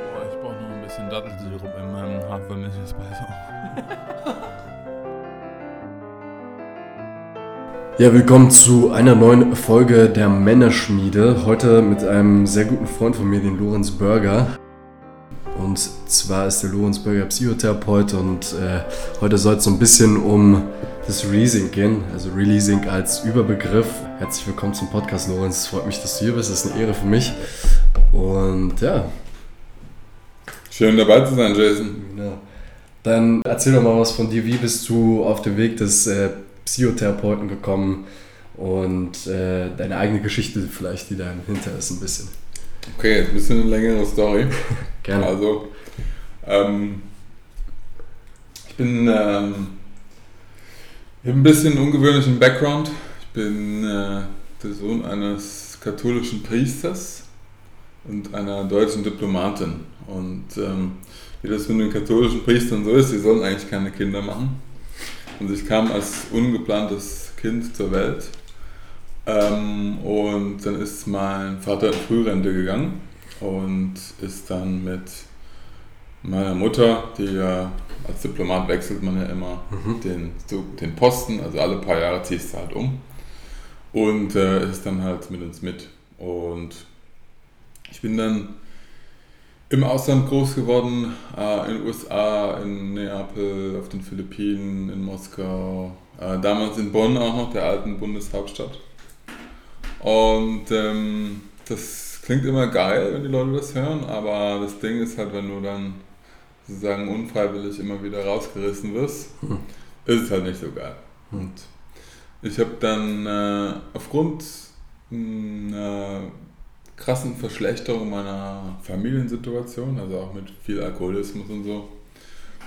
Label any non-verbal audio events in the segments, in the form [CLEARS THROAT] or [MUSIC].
Boah, ich brauche noch ein bisschen Dattelsirup in meinem Hafermilch-Espresso. Ja, willkommen zu einer neuen Folge der Männerschmiede. Heute mit einem sehr guten Freund von mir, den Lorenz Burger. Und zwar ist der Lorenz Burger Psychotherapeut und äh, heute soll es so ein bisschen um das Releasing gehen, also Releasing als Überbegriff. Herzlich willkommen zum Podcast, Lorenz. Freut mich, dass du hier bist. Das ist eine Ehre für mich. Und ja, Schön dabei zu sein, Jason. Genau. Dann erzähl doch mal was von dir. Wie bist du auf den Weg des äh, Psychotherapeuten gekommen und äh, deine eigene Geschichte vielleicht, die dahinter ist, ein bisschen. Okay, jetzt ein bisschen eine längere Story. [LAUGHS] Gerne. Also, ähm, ich bin, ähm, ich habe ein bisschen ungewöhnlichen Background. Ich bin äh, der Sohn eines katholischen Priesters und einer deutschen Diplomatin. Und ähm, wie das mit den katholischen Priestern so ist, sie sollen eigentlich keine Kinder machen. Und ich kam als ungeplantes Kind zur Welt. Ähm, und dann ist mein Vater in Frührente gegangen und ist dann mit meiner Mutter, die ja als Diplomat wechselt man ja immer Mhm. den, den Posten, also alle paar Jahre ziehst du halt um. Und äh, ist dann halt mit uns mit. Und ich bin dann im Ausland groß geworden, äh, in den USA, in Neapel, auf den Philippinen, in Moskau, äh, damals in Bonn auch noch, der alten Bundeshauptstadt. Und ähm, das klingt immer geil, wenn die Leute das hören, aber das Ding ist halt, wenn du dann sozusagen unfreiwillig immer wieder rausgerissen wirst, Hm. ist es halt nicht so geil. Und ich habe dann äh, aufgrund einer krassen Verschlechterung meiner Familiensituation, also auch mit viel Alkoholismus und so,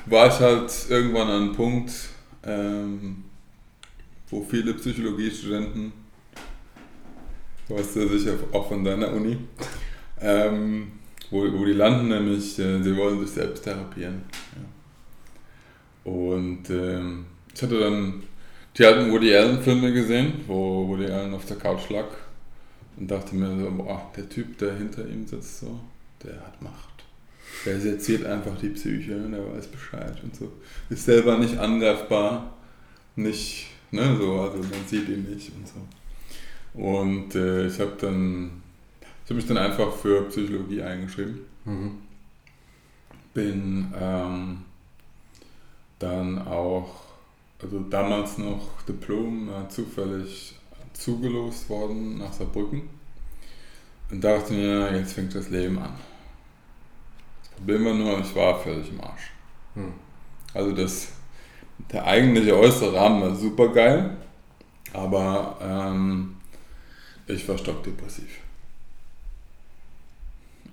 war ich halt irgendwann an einem Punkt, ähm, wo viele Psychologiestudenten, du weißt ja sicher auch von deiner Uni, ähm, wo, wo die landen, nämlich äh, sie wollen sich selbst therapieren. Ja. Und ähm, ich hatte dann die alten Woody Allen Filme gesehen, wo Woody Allen auf der Couch lag und dachte mir so, boah, der Typ, der hinter ihm sitzt, so, der hat Macht. Der seziert einfach die Psyche, der weiß Bescheid und so. Ist selber nicht angreifbar, nicht, ne, so, also man sieht ihn nicht und so. Und äh, ich habe dann, ich habe mich dann einfach für Psychologie eingeschrieben Mhm. bin ähm, dann auch, also damals noch Diplom, äh, zufällig zugelost worden nach Saarbrücken und dachte mir, jetzt fängt das Leben an. Das Problem war nur, ich war völlig im Arsch. Hm. Also das, der eigentliche äußere Rahmen war super geil, aber ähm, ich war stockdepressiv.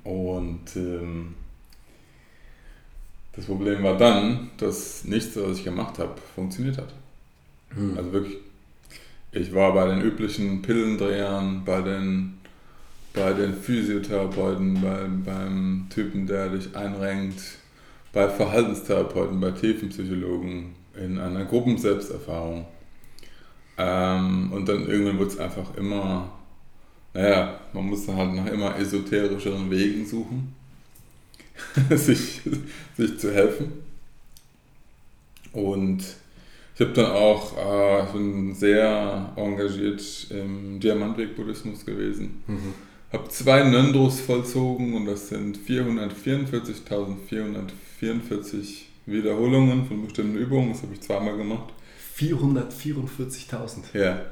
Und ähm, das Problem war dann, dass nichts, was ich gemacht habe, funktioniert hat. Hm. Also wirklich, ich war bei den üblichen Pillendrehern, bei den, bei den Physiotherapeuten, bei, beim Typen, der dich einrenkt, bei Verhaltenstherapeuten, bei Tiefenpsychologen, in einer Gruppenselbsterfahrung. Ähm, und dann irgendwann wurde es einfach immer, naja, man musste halt nach immer esoterischeren Wegen suchen, [LAUGHS] sich, sich zu helfen. Und ich habe dann auch, äh, ich bin sehr engagiert im Diamantweg-Buddhismus gewesen. Mhm. Habe zwei Nöndros vollzogen und das sind 444.444 Wiederholungen von bestimmten Übungen. Das habe ich zweimal gemacht. 444.000. Ja.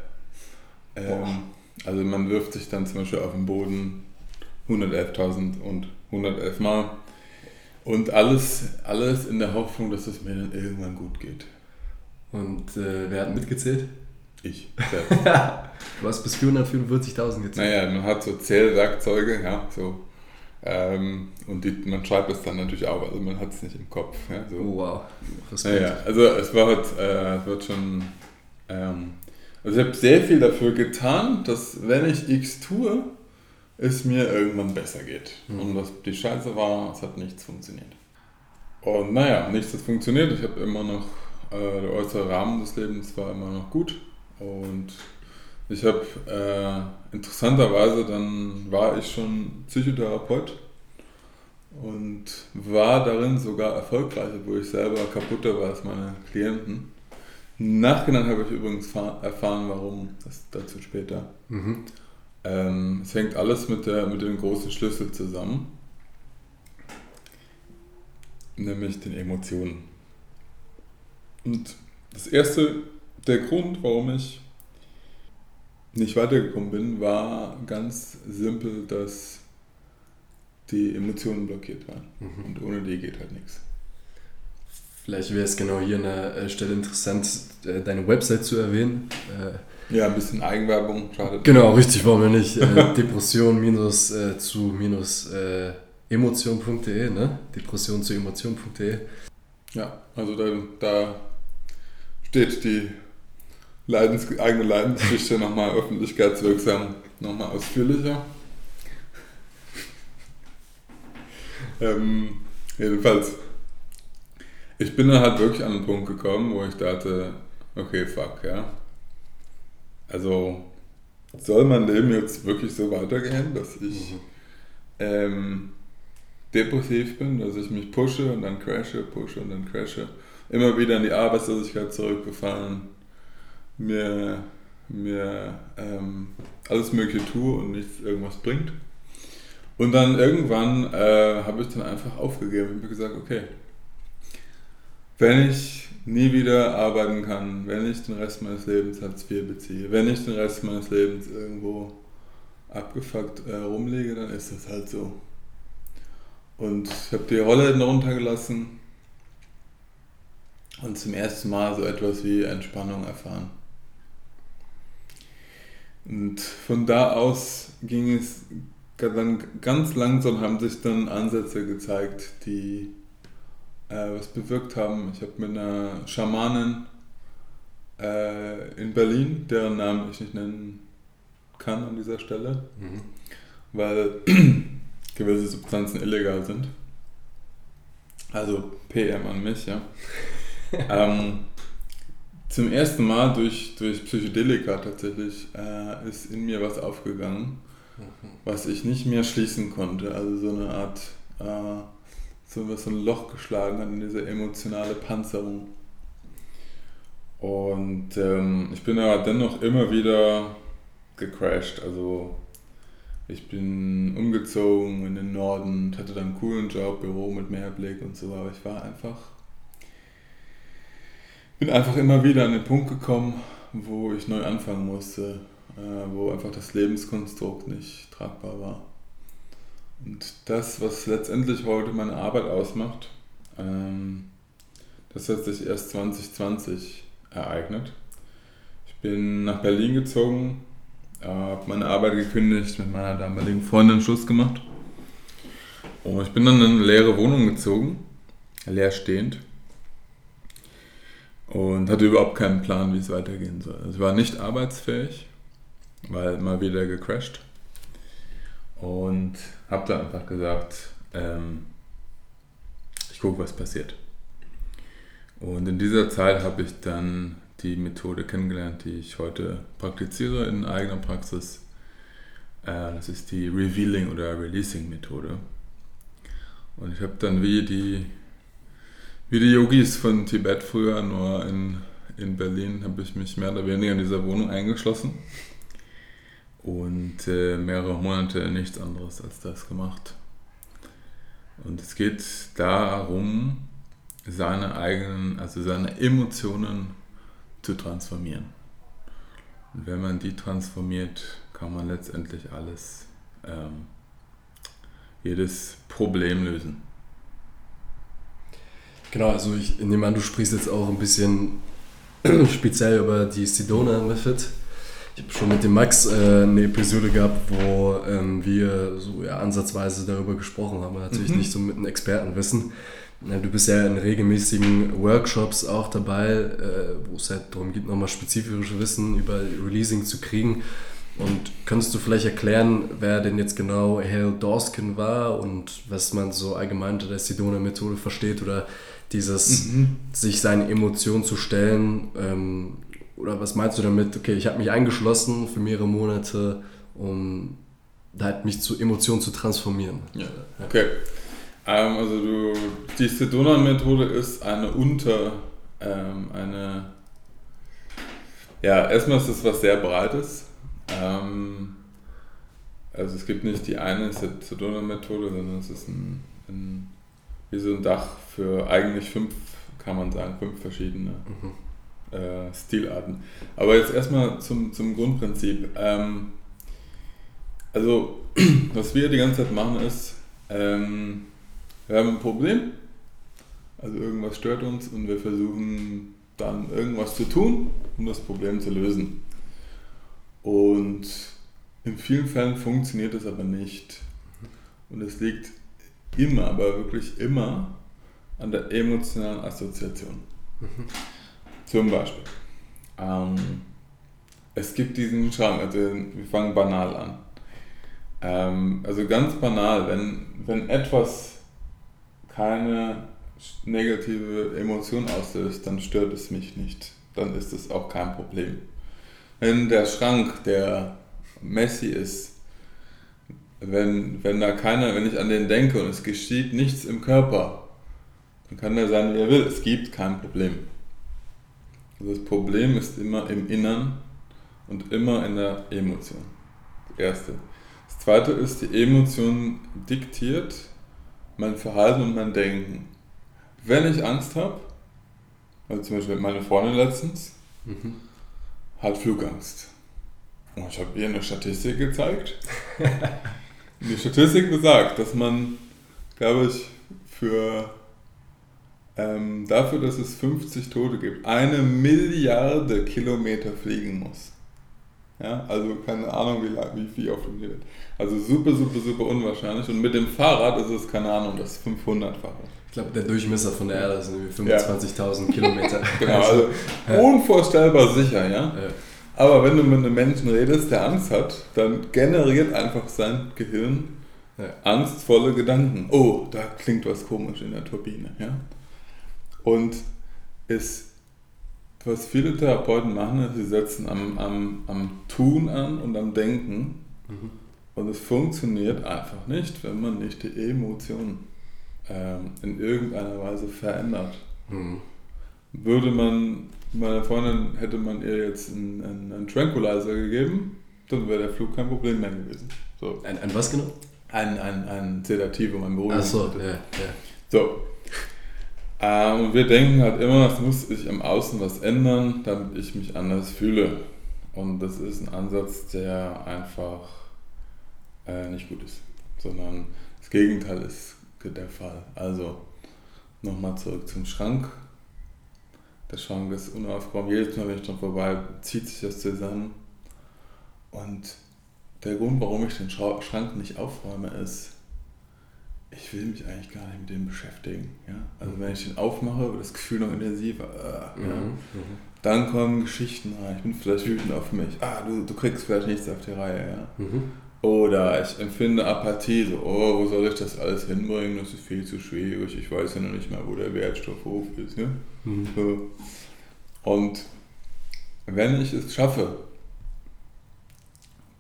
Ähm, also man wirft sich dann zum Beispiel auf den Boden 111.000 und 111 Mal. Und alles, alles in der Hoffnung, dass es mir dann irgendwann gut geht. Und äh, wer hat mitgezählt? Ich. [LAUGHS] Du hast bis 444.000 gezählt. naja, man hat so Zählwerkzeuge, ja, so. Ähm, und die, man schreibt es dann natürlich auch, also man hat es nicht im Kopf. Ja, so. Oh, wow. Respekt. Naja, also es war halt, äh, es wird schon, ähm, also ich habe sehr viel dafür getan, dass wenn ich X tue, es mir irgendwann besser geht. Mhm. Und was die Scheiße war, es hat nichts funktioniert. Und naja, nichts hat funktioniert. Ich habe immer noch, äh, der äußere Rahmen des Lebens war immer noch gut. Und ich habe äh, interessanterweise, dann war ich schon Psychotherapeut und war darin sogar erfolgreich, obwohl ich selber kaputter war als meine Klienten. Nachhinein habe ich übrigens erfahren, warum, das dazu später. Mhm. Ähm, es hängt alles mit, der, mit dem großen Schlüssel zusammen, nämlich den Emotionen. Und das erste, der Grund, warum ich nicht weitergekommen bin, war ganz simpel, dass die Emotionen blockiert waren. Mhm. Und ohne die geht halt nichts. Vielleicht wäre es genau hier an der äh, Stelle interessant, äh, deine Website zu erwähnen. Äh, ja, ein bisschen Eigenwerbung schadet. Genau, richtig, warum wir nicht. [LAUGHS] Depression minus zu minus emotion.de, ne? Depression zu emotion.de. Ja, also da, da steht die Leidens, eigene Leidensgeschichte nochmal öffentlichkeitswirksam, nochmal ausführlicher. [LAUGHS] ähm, jedenfalls, ich bin dann halt wirklich an einen Punkt gekommen, wo ich dachte, okay, fuck, ja. Also, soll mein Leben jetzt wirklich so weitergehen, dass ich mhm. ähm, depressiv bin, dass ich mich pushe und dann crashe, pushe und dann crashe, immer wieder in die Arbeitslosigkeit zurückgefallen, mir, mir ähm, alles Mögliche tue und nichts irgendwas bringt. Und dann irgendwann äh, habe ich dann einfach aufgegeben und mir gesagt, okay, wenn ich nie wieder arbeiten kann, wenn ich den Rest meines Lebens Hartz IV beziehe, wenn ich den Rest meines Lebens irgendwo abgefuckt äh, rumlege, dann ist das halt so. Und ich habe die Rolle runtergelassen und zum ersten Mal so etwas wie Entspannung erfahren. Und von da aus ging es dann ganz langsam haben sich dann Ansätze gezeigt, die äh, was bewirkt haben. Ich habe mit einer Schamanin äh, in Berlin, deren Namen ich nicht nennen kann an dieser Stelle, mhm. weil [CLEARS THROAT] gewisse Substanzen illegal sind. Also PM an mich, ja. Ähm, zum ersten Mal durch, durch Psychedelika tatsächlich äh, ist in mir was aufgegangen was ich nicht mehr schließen konnte. Also so eine Art, äh, so, so ein Loch geschlagen hat in diese emotionale Panzerung. Und ähm, ich bin aber dennoch immer wieder gecrashed. Also ich bin umgezogen in den Norden, hatte dann einen coolen Job, Büro mit Meerblick und so, aber ich war einfach, bin einfach immer wieder an den Punkt gekommen, wo ich neu anfangen musste äh, wo einfach das Lebenskonstrukt nicht tragbar war. Und das, was letztendlich heute meine Arbeit ausmacht, ähm, das hat sich erst 2020 ereignet. Ich bin nach Berlin gezogen, habe meine Arbeit gekündigt, mit meiner damaligen Freundin Schluss gemacht. Und ich bin dann in eine leere Wohnung gezogen, leerstehend. Und hatte überhaupt keinen Plan, wie es weitergehen soll. Also ich war nicht arbeitsfähig weil mal wieder gecrashed. Und habe dann einfach gesagt, ähm, ich gucke, was passiert. Und in dieser Zeit habe ich dann die Methode kennengelernt, die ich heute praktiziere in eigener Praxis. Äh, das ist die Revealing oder Releasing Methode. Und ich habe dann wie die, wie die Yogis von Tibet früher, nur in, in Berlin, habe ich mich mehr oder weniger in dieser Wohnung eingeschlossen und äh, mehrere Monate nichts anderes als das gemacht. Und es geht darum, seine eigenen, also seine Emotionen zu transformieren. Und wenn man die transformiert, kann man letztendlich alles, ähm, jedes Problem lösen. Genau, also ich nehme an, du sprichst jetzt auch ein bisschen [CLEARS THROAT] speziell über die Sedona Method. Ich habe schon mit dem Max äh, eine Episode gehabt, wo ähm, wir so ja, ansatzweise darüber gesprochen haben. Natürlich mhm. nicht so mit einem Expertenwissen. Du bist ja in regelmäßigen Workshops auch dabei, äh, wo es halt darum geht, nochmal spezifisches Wissen über Releasing zu kriegen. Und könntest du vielleicht erklären, wer denn jetzt genau Hale Dawson war und was man so allgemein unter der Sedona-Methode versteht oder dieses mhm. sich seinen Emotionen zu stellen, ähm, oder was meinst du damit? Okay, ich habe mich eingeschlossen für mehrere Monate, um halt mich zu Emotionen zu transformieren. Ja. Okay. Ähm, also du, die Sedona-Methode ist eine unter, ähm, eine, ja, erstmal ist es was sehr Breites. Ähm, also es gibt nicht die eine Sedona-Methode, sondern es ist ein, ein, wie so ein Dach für eigentlich fünf, kann man sagen, fünf verschiedene mhm. äh, Stilarten. Aber jetzt erstmal zum, zum Grundprinzip. Ähm, also [CLEARS THROAT] was wir die ganze Zeit machen ist, ähm, wir haben ein Problem, also irgendwas stört uns und wir versuchen dann irgendwas zu tun, um das Problem zu lösen. Und in vielen Fällen funktioniert das aber nicht. Und es liegt immer, aber wirklich immer an der emotionalen Assoziation. Mhm. Zum Beispiel, ähm, es gibt diesen Schrank, also wir fangen banal an. Ähm, also ganz banal, wenn, wenn etwas keine negative Emotion auslöst, dann stört es mich nicht. Dann ist es auch kein Problem. Wenn der Schrank, der messy ist, wenn, wenn da keiner, wenn ich an den denke und es geschieht nichts im Körper, dann kann der sein, wie er will. Es gibt kein Problem. Also das Problem ist immer im Innern und immer in der Emotion. Das erste. Das zweite ist, die Emotion diktiert mein Verhalten und mein Denken. Wenn ich Angst habe, also zum Beispiel meine Freundin letztens, mhm. hat Flugangst. Und ich habe ihr eine Statistik gezeigt. [LAUGHS] die Statistik besagt, dass man, glaube ich, für ähm, dafür, dass es 50 Tote gibt, eine Milliarde Kilometer fliegen muss. Ja, also keine Ahnung, wie, wie viel auf dem wird. Also super, super, super unwahrscheinlich. Und mit dem Fahrrad ist es, keine Ahnung, das 500-fache. Ich glaube, der Durchmesser von der Erde sind 25.000 ja. Kilometer. [LAUGHS] genau, also [LAUGHS] ja. unvorstellbar sicher, ja? ja? Aber wenn du mit einem Menschen redest, der Angst hat, dann generiert einfach sein Gehirn angstvolle Gedanken. Oh, da klingt was komisch in der Turbine, ja? Und es was viele Therapeuten machen, ist, sie setzen am, am, am Tun an und am Denken. Mhm. Und es funktioniert einfach nicht, wenn man nicht die Emotionen ähm, in irgendeiner Weise verändert. Mhm. Würde man, meiner Freundin hätte man ihr jetzt einen, einen, einen Tranquilizer gegeben, dann wäre der Flug kein Problem mehr gewesen. So. Ein, ein was genau? Ein, ein, ein Sedativum, ein Beruhigungsmittel. Ach so, ja, ja. So, ähm, und wir denken halt immer, es muss sich im Außen was ändern, damit ich mich anders fühle. Und das ist ein Ansatz, der einfach äh, nicht gut ist, sondern das Gegenteil ist der Fall. Also nochmal zurück zum Schrank. Der Schrank ist unaufgeräumt. Jedes Mal, wenn ich dran vorbei, zieht sich das zusammen. Und der Grund, warum ich den Schrank nicht aufräume, ist, ich will mich eigentlich gar nicht mit dem beschäftigen. Ja? Also wenn ich den aufmache, wird das Gefühl noch intensiver. Äh, mhm. Ja? Mhm. Dann kommen Geschichten rein. Ich bin vielleicht wütend auf mich. Ah, du, du kriegst vielleicht nichts auf die Reihe. Ja? Mhm. Oder ich empfinde Apathie, so, oh, wo soll ich das alles hinbringen? Das ist viel zu schwierig. Ich weiß ja noch nicht mal, wo der Wertstoff hoch ist. Ja? Mhm. So. Und wenn ich es schaffe,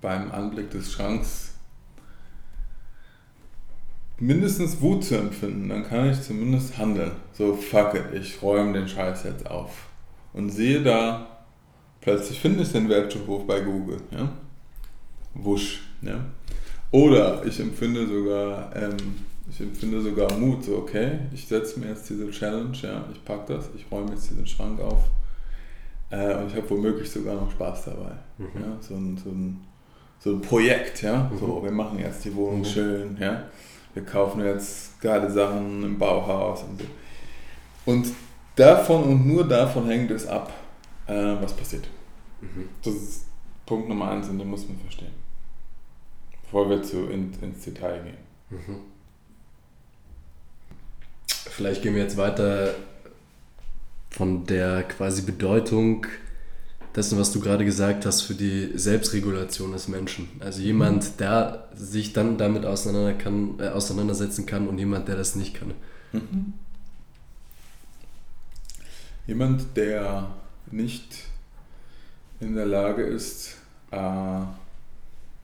beim Anblick des Schranks mindestens Wut zu empfinden, dann kann ich zumindest handeln. So, fuck it, ich räume den Scheiß jetzt auf. Und sehe da, plötzlich finde ich den Wertstoffhof bei Google. Ja? Wusch. Ja? Oder ich empfinde sogar, ähm, ich empfinde sogar Mut, so okay, ich setze mir jetzt diese Challenge, ja, ich packe das, ich räume jetzt diesen Schrank auf äh, und ich habe womöglich sogar noch Spaß dabei. Mhm. Ja? So, ein, so, ein, so ein Projekt, ja, mhm. so wir machen jetzt die Wohnung mhm. schön, ja wir kaufen jetzt geile Sachen im Bauhaus und so. Und davon und nur davon hängt es ab, äh, was passiert. Mhm. Das ist Punkt Nummer eins und den muss man verstehen. Bevor wir zu in, ins Detail gehen. Mhm. Vielleicht gehen wir jetzt weiter von der quasi Bedeutung dessen, was du gerade gesagt hast, für die Selbstregulation des Menschen. Also jemand, der sich dann damit auseinander kann, äh, auseinandersetzen kann und jemand, der das nicht kann. Mhm. Jemand, der nicht in der Lage ist, äh,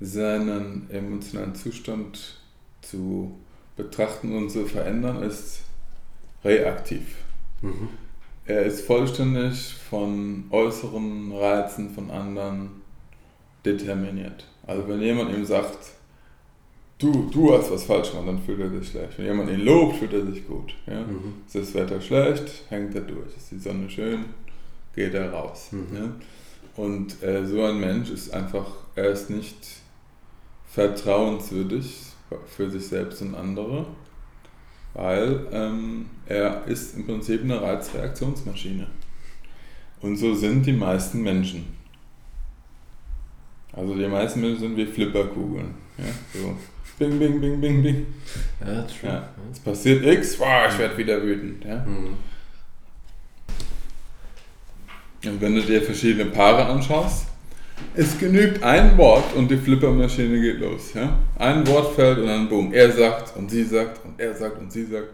seinen emotionalen Zustand zu betrachten und zu verändern, ist reaktiv. Mhm. Er ist vollständig von äußeren Reizen von anderen determiniert. Also wenn jemand ihm sagt, du, du hast was falsch gemacht, dann fühlt er sich schlecht. Wenn jemand ihn lobt, fühlt er sich gut. Ja? Mhm. Ist das Wetter schlecht, hängt er durch. Ist die Sonne schön, geht er raus. Mhm. Ja? Und äh, so ein Mensch ist einfach, er ist nicht vertrauenswürdig für sich selbst und andere, weil ähm, er ist im Prinzip eine Reizreaktionsmaschine. Und so sind die meisten Menschen. Also die meisten Menschen sind wie Flipperkugeln. Ja, so. Bing, bing, bing, bing, bing. Ja, true. Ja. Es passiert X, wow, ich werde wieder wütend. Ja? Mhm. Und wenn du dir verschiedene Paare anschaust, es genügt ein Wort und die Flippermaschine geht los. Ja? Ein Wort fällt und dann boom, er sagt und sie sagt und er sagt und sie sagt.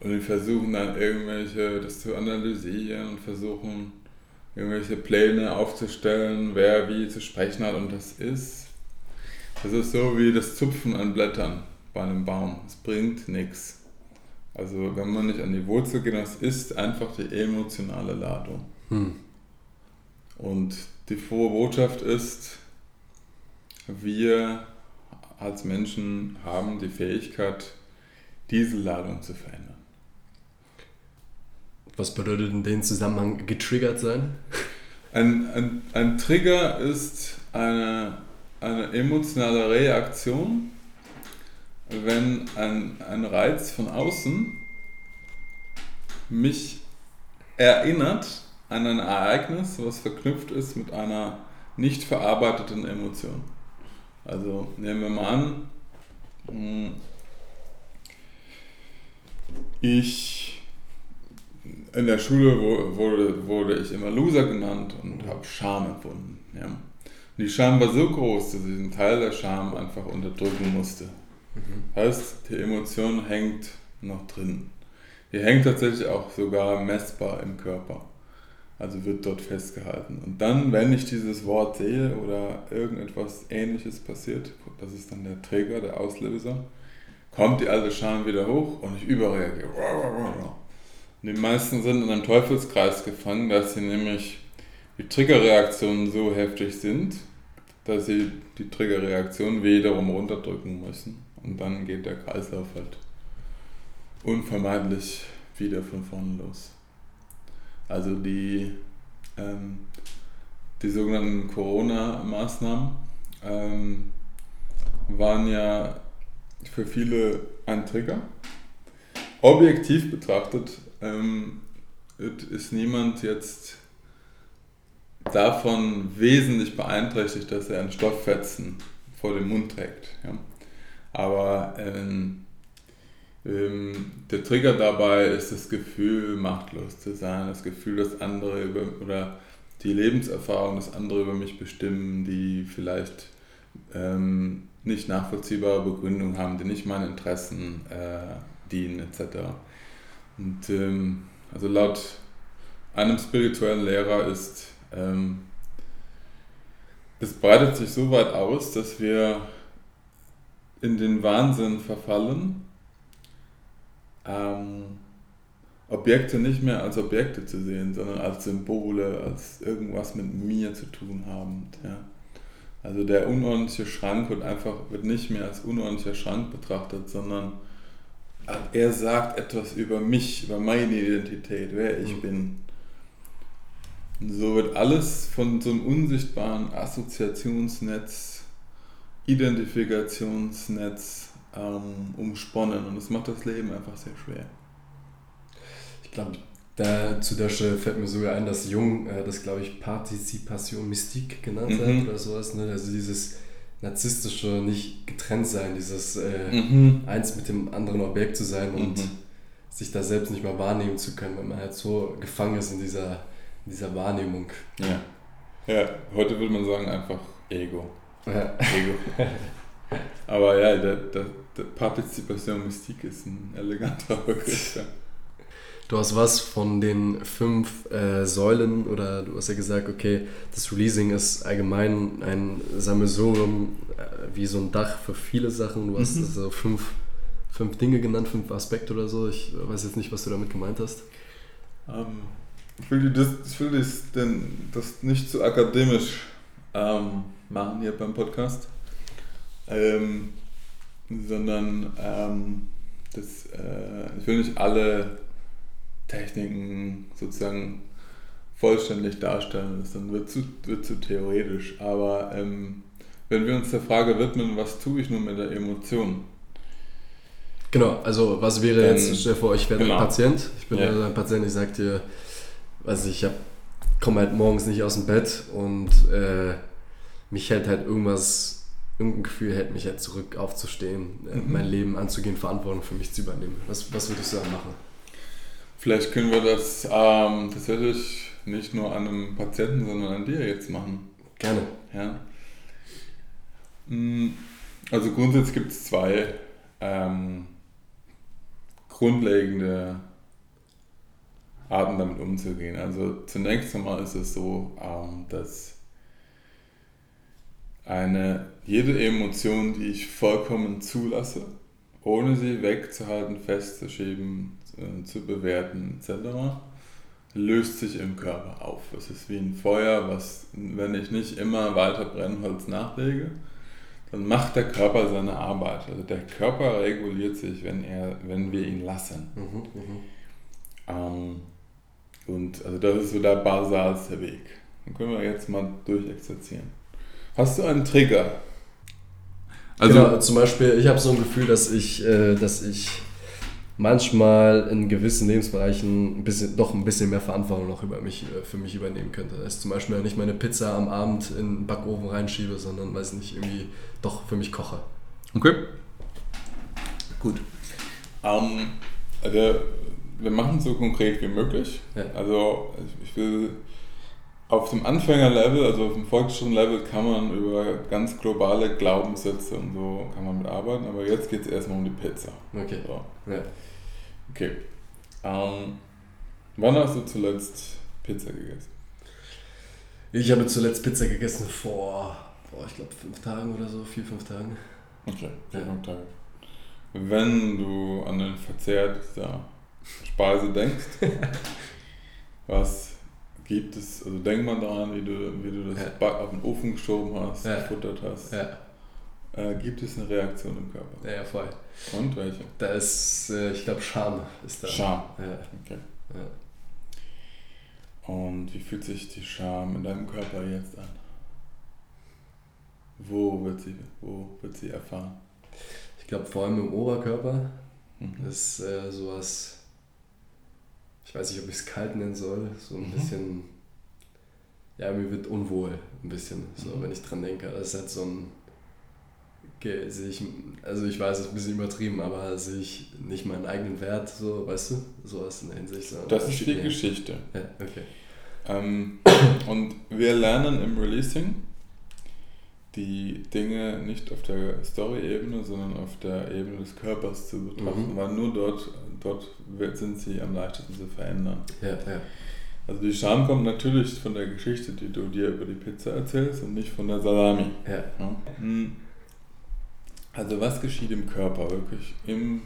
Und die versuchen dann irgendwelche, das zu analysieren und versuchen irgendwelche Pläne aufzustellen, wer wie zu sprechen hat. Und das ist, das ist so wie das Zupfen an Blättern bei einem Baum. Es bringt nichts. Also wenn man nicht an die Wurzel geht, das ist einfach die emotionale Ladung. Hm. Und die frohe Botschaft ist, wir als Menschen haben die Fähigkeit, diese Ladung zu verändern. Was bedeutet in dem Zusammenhang getriggert sein? Ein, ein, ein Trigger ist eine, eine emotionale Reaktion, wenn ein, ein Reiz von außen mich erinnert an ein Ereignis, was verknüpft ist mit einer nicht verarbeiteten Emotion. Also nehmen wir mal an, hm, ich in der Schule wurde, wurde ich immer Loser genannt und habe Scham empfunden. Ja. Die Scham war so groß, dass ich einen Teil der Scham einfach unterdrücken musste. Mhm. Heißt, die Emotion hängt noch drin. Die hängt tatsächlich auch sogar messbar im Körper. Also wird dort festgehalten. Und dann, wenn ich dieses Wort sehe oder irgendetwas ähnliches passiert, das ist dann der Träger, der Auslöser, kommt die alte Scham wieder hoch und ich überreagiere. Die meisten sind in einem Teufelskreis gefangen, dass sie nämlich die Triggerreaktionen so heftig sind, dass sie die Triggerreaktion wiederum runterdrücken müssen. Und dann geht der Kreislauf halt unvermeidlich wieder von vorne los. Also die, ähm, die sogenannten Corona-Maßnahmen ähm, waren ja für viele ein Trigger. Objektiv betrachtet ähm, ist niemand jetzt davon wesentlich beeinträchtigt, dass er einen Stofffetzen vor dem Mund trägt. Ja. Aber ähm, der Trigger dabei ist das Gefühl, machtlos zu sein, das Gefühl, dass andere über oder die Lebenserfahrung, dass andere über mich bestimmen, die vielleicht ähm, nicht nachvollziehbare Begründung haben, die nicht meinen Interessen äh, dienen, etc. Und ähm, also laut einem spirituellen Lehrer ist, ähm, es breitet sich so weit aus, dass wir in den Wahnsinn verfallen ähm, Objekte nicht mehr als Objekte zu sehen, sondern als Symbole, als irgendwas mit mir zu tun haben. Ja. Also der unordentliche Schrank wird einfach wird nicht mehr als unordentlicher Schrank betrachtet, sondern er sagt etwas über mich, über meine Identität, wer ich mhm. bin. Und so wird alles von so einem unsichtbaren Assoziationsnetz, Identifikationsnetz ähm, umsponnen und das macht das Leben einfach sehr schwer. Ich glaube, da, zu der Stelle fällt mir sogar ein, dass Jung äh, das, glaube ich, Partizipation Mystik genannt mhm. hat oder sowas. Ne? Also dieses narzisstische nicht getrennt sein, dieses äh, mhm. eins mit dem anderen Objekt zu sein und mhm. sich da selbst nicht mehr wahrnehmen zu können, wenn man halt so gefangen ist in dieser, in dieser Wahrnehmung. Ja. ja, heute würde man sagen einfach Ego. Ja. Ego. Aber ja, der, der Partizipation Mystik ist ein eleganter Begriff. Ja. Du hast was von den fünf äh, Säulen oder du hast ja gesagt, okay, das Releasing ist allgemein ein Sammelsurium, äh, wie so ein Dach für viele Sachen. Du hast mhm. so fünf fünf Dinge genannt, fünf Aspekte oder so. Ich weiß jetzt nicht, was du damit gemeint hast. Ähm, ich will, das, ich will das, denn, das nicht zu akademisch ähm, machen hier beim Podcast, ähm, sondern ähm, das, äh, ich will nicht alle Techniken sozusagen vollständig darstellen, das dann wird zu, wird zu theoretisch. Aber ähm, wenn wir uns der Frage widmen, was tue ich nun mit der Emotion? Genau, also was wäre Dann- jetzt, stell vor, ich wäre genau. ein Patient, ich bin Ja. also ein Patient, ich sag dir, weiß ich, ich komme halt morgens nicht aus dem Bett und äh, mich hält halt irgendwas, irgendein Gefühl hält mich halt zurück aufzustehen, äh, Mhm. mein Leben anzugehen, Verantwortung für mich zu übernehmen. Was, was würdest du da machen? Vielleicht können wir das ähm, tatsächlich nicht nur an einem Patienten, sondern an dir jetzt machen. Gerne. Ja. Mm, Also grundsätzlich gibt es zwei ähm, grundlegende Arten damit umzugehen. Also zunächst einmal ist es so, ähm, dass eine jede Emotion, die ich vollkommen zulasse, ohne sie wegzuhalten, festzuschieben, äh, zu bewerten etc., löst sich im Körper auf. Es ist wie ein Feuer, was, wenn ich nicht immer weiter Brennholz nachlege, dann macht der Körper seine Arbeit. Also der Körper reguliert sich, wenn, er, wenn wir ihn lassen. Mhm, mhm. Ähm, und also das ist so der basalste Weg. Dann können wir jetzt mal durchexerzieren. Hast du einen Trigger? Also, genau, zum Beispiel, ich habe so ein Gefühl, dass ich, äh, dass ich manchmal in gewissen Lebensbereichen ein bisschen, doch ein bisschen mehr Verantwortung noch über mich, äh, für mich übernehmen könnte. Dass ich zum Beispiel nicht meine Pizza am Abend in den Backofen reinschiebe, sondern, weiß nicht, irgendwie doch für mich koche. Okay. Gut. Ähm, also, wir machen es so konkret wie möglich. Ja. Also ich- ich will auf dem Anfängerlevel, also auf dem Volksschullevel kann man über ganz globale Glaubenssätze und so kann man mitarbeiten, aber jetzt geht es erstmal um die Pizza. Okay. So. Ja. Okay. Ähm, wann hast du zuletzt Pizza gegessen? Ich habe zuletzt Pizza gegessen vor, vor ich glaube, fünf Tagen oder so, vier, fünf Tagen. Okay, Ja. vier, fünf Tage. Wenn du an den Verzehr dieser Speise denkst, [LAUGHS] was gibt es, also denk mal daran, wie du, wie du das Ja. Back auf den Ofen geschoben hast, Ja. gefuttert hast. Ja, Äh, gibt es eine Reaktion im Körper? ja, ja voll. Und welche? Da ist, äh, ich glaube, Scham ist da. Scham. Ja, Okay. ja. Und wie fühlt sich die Scham in deinem Körper jetzt an? Wo wird sie, wo wird sie erfahren? Ich glaube, vor allem im Oberkörper Mhm. ist äh, sowas, ich weiß nicht, ob ich es kalt nennen soll, so ein Mhm. bisschen, ja, mir wird unwohl ein bisschen, so Mhm. wenn ich dran denke. Das ist halt so ein, ge- sehe ich, also ich weiß, es ist ein bisschen übertrieben, aber sehe ich nicht meinen eigenen Wert, so, weißt du, sowas in der Hinsicht. So, Das ist die Geschichte. Ja, okay. Ähm, und wir lernen im Releasing die Dinge nicht auf der Story-Ebene, sondern auf der Ebene des Körpers zu betrachten, Mhm. weil nur dort, dort sind sie am leichtesten zu verändern. Ja, ja. Also die Scham kommt natürlich von der Geschichte, die du dir über die Pizza erzählst und nicht von der Salami. Ja, Ja. Hm. Also was geschieht im Körper wirklich? Im,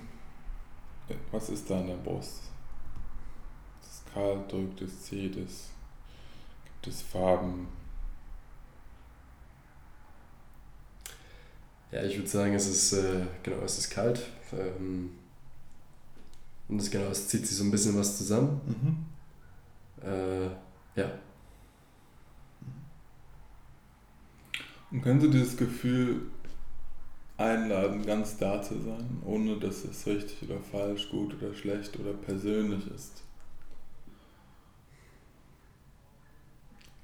was ist da in der Brust? Ist es kalt, drückt es, zieht es? Gibt es Farben? Ja ich würde sagen, es ist, äh, genau, es ist kalt. Ähm, und es, genau, es zieht sich so ein bisschen was zusammen. Mhm. Äh, ja, Und können Sie dieses Gefühl einladen, ganz da zu sein, ohne dass es richtig oder falsch, gut oder schlecht oder persönlich ist?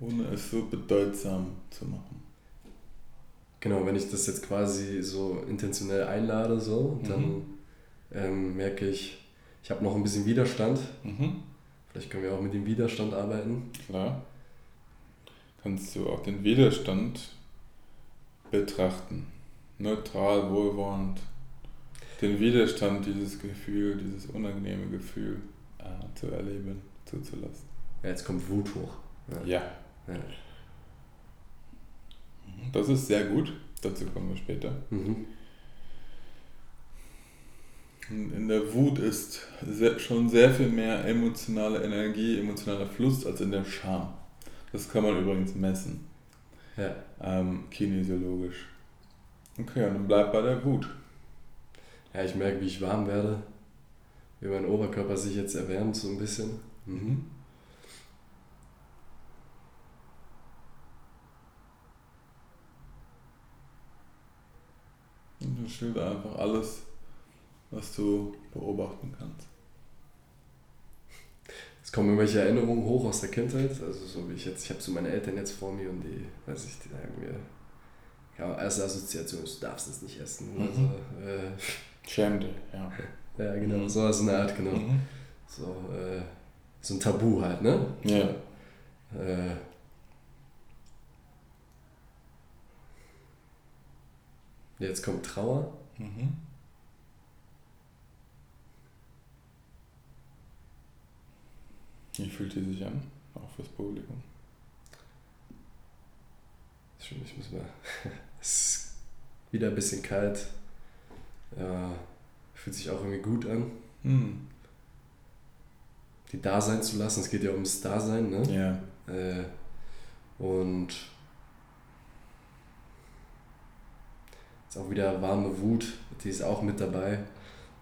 Ohne es so bedeutsam zu machen. Genau, wenn ich das jetzt quasi so intentionell einlade, so, dann Mhm. ähm, merke ich, ich habe noch ein bisschen Widerstand. Mhm. Vielleicht können wir auch mit dem Widerstand arbeiten. Klar. Kannst du auch den Widerstand betrachten. Neutral, wohlwollend. Den Widerstand, dieses Gefühl, dieses unangenehme Gefühl äh, zu erleben, zuzulassen. Ja, jetzt kommt Wut hoch. Ja. Ja. Das ist sehr gut. Dazu kommen wir später. Mhm. In der Wut ist schon sehr viel mehr emotionale Energie, emotionaler Fluss als in der Scham. Das kann man übrigens messen. Ja. Ähm, kinesiologisch. Okay, und dann bleib bei der Wut. Ja, ich merke, wie ich warm werde. Wie mein Oberkörper sich jetzt erwärmt, so ein bisschen. Mhm. Du schilder einfach alles, was du beobachten kannst. Es kommen irgendwelche Erinnerungen hoch aus der Kindheit, also so wie ich jetzt, ich habe so meine Eltern jetzt vor mir und die, weiß ich, die sagen mir, ja, erste Assoziation ist, du darfst es nicht essen. Mhm. Also, äh, Schämte, ja. [LAUGHS] Ja, genau, mhm. so ist eine Art, genau. Mhm. So, äh, so ein Tabu halt, ne? Ja. Äh, jetzt kommt Trauer. Mhm. Wie fühlt die sich an? Auch fürs Publikum. Ich muss mal. [LAUGHS] es ist wieder ein bisschen kalt. Ja, fühlt sich auch irgendwie gut an. Hm. Die da sein zu lassen. Es geht ja ums Dasein, ne? Ja. Äh, und ist auch wieder warme Wut, die ist auch mit dabei.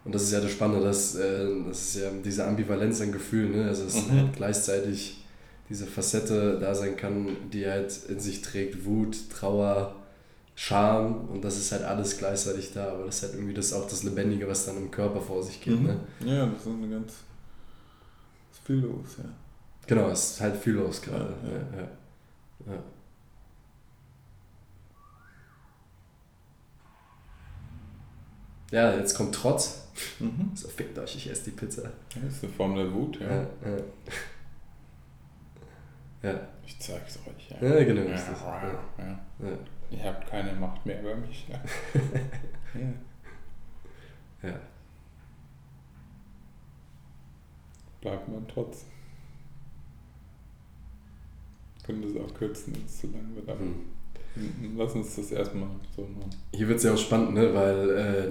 Und das ist ja das Spannende, dass, äh, das ist ja diese Ambivalenz an Gefühlen, ne? also es mhm. halt gleichzeitig diese Facette da sein kann, die halt in sich trägt, Wut, Trauer, Scham und das ist halt alles gleichzeitig da, aber das ist halt irgendwie das auch das Lebendige, was dann im Körper vor sich geht. Mhm. Ne? Ja, das ist eine ganz ist viel los, ja. Genau, es ist halt viel los gerade. Ja, ja. Ja, ja. jetzt kommt Trotz. Mhm. So, fickt euch, ich esse die Pizza. Das ist eine Form der Wut, ja. Ja. ja. Ich zeig's euch, ja. Ja, genau. Ja, ja. Ihr habt keine Macht mehr über mich. Ja. [LAUGHS] ja. ja. Bleibt man trotz. Können das auch kürzen, wenn es zu lang wird. Aber hm. Lass uns das erstmal so machen. Hier wird es ja auch spannend, ne? weil äh,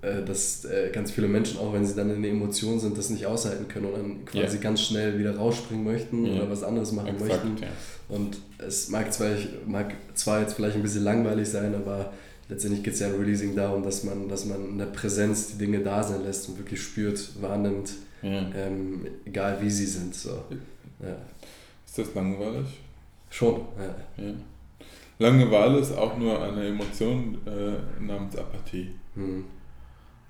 äh, dass äh, ganz viele Menschen, auch wenn sie dann in der Emotion sind, das nicht aushalten können und dann quasi yeah. ganz schnell wieder rausspringen möchten yeah. oder was anderes machen Exakt, möchten. Ja. Und es mag zwar, mag zwar jetzt vielleicht ein bisschen langweilig sein, aber letztendlich geht es ja im Releasing darum, dass man, dass man in der Präsenz die Dinge da sein lässt und wirklich spürt, wahrnimmt, ja. ähm, egal wie sie sind. So. Ja. Ist das langweilig? Schon, ja. Langeweile ist auch nur eine Emotion äh, namens Apathie. Hm.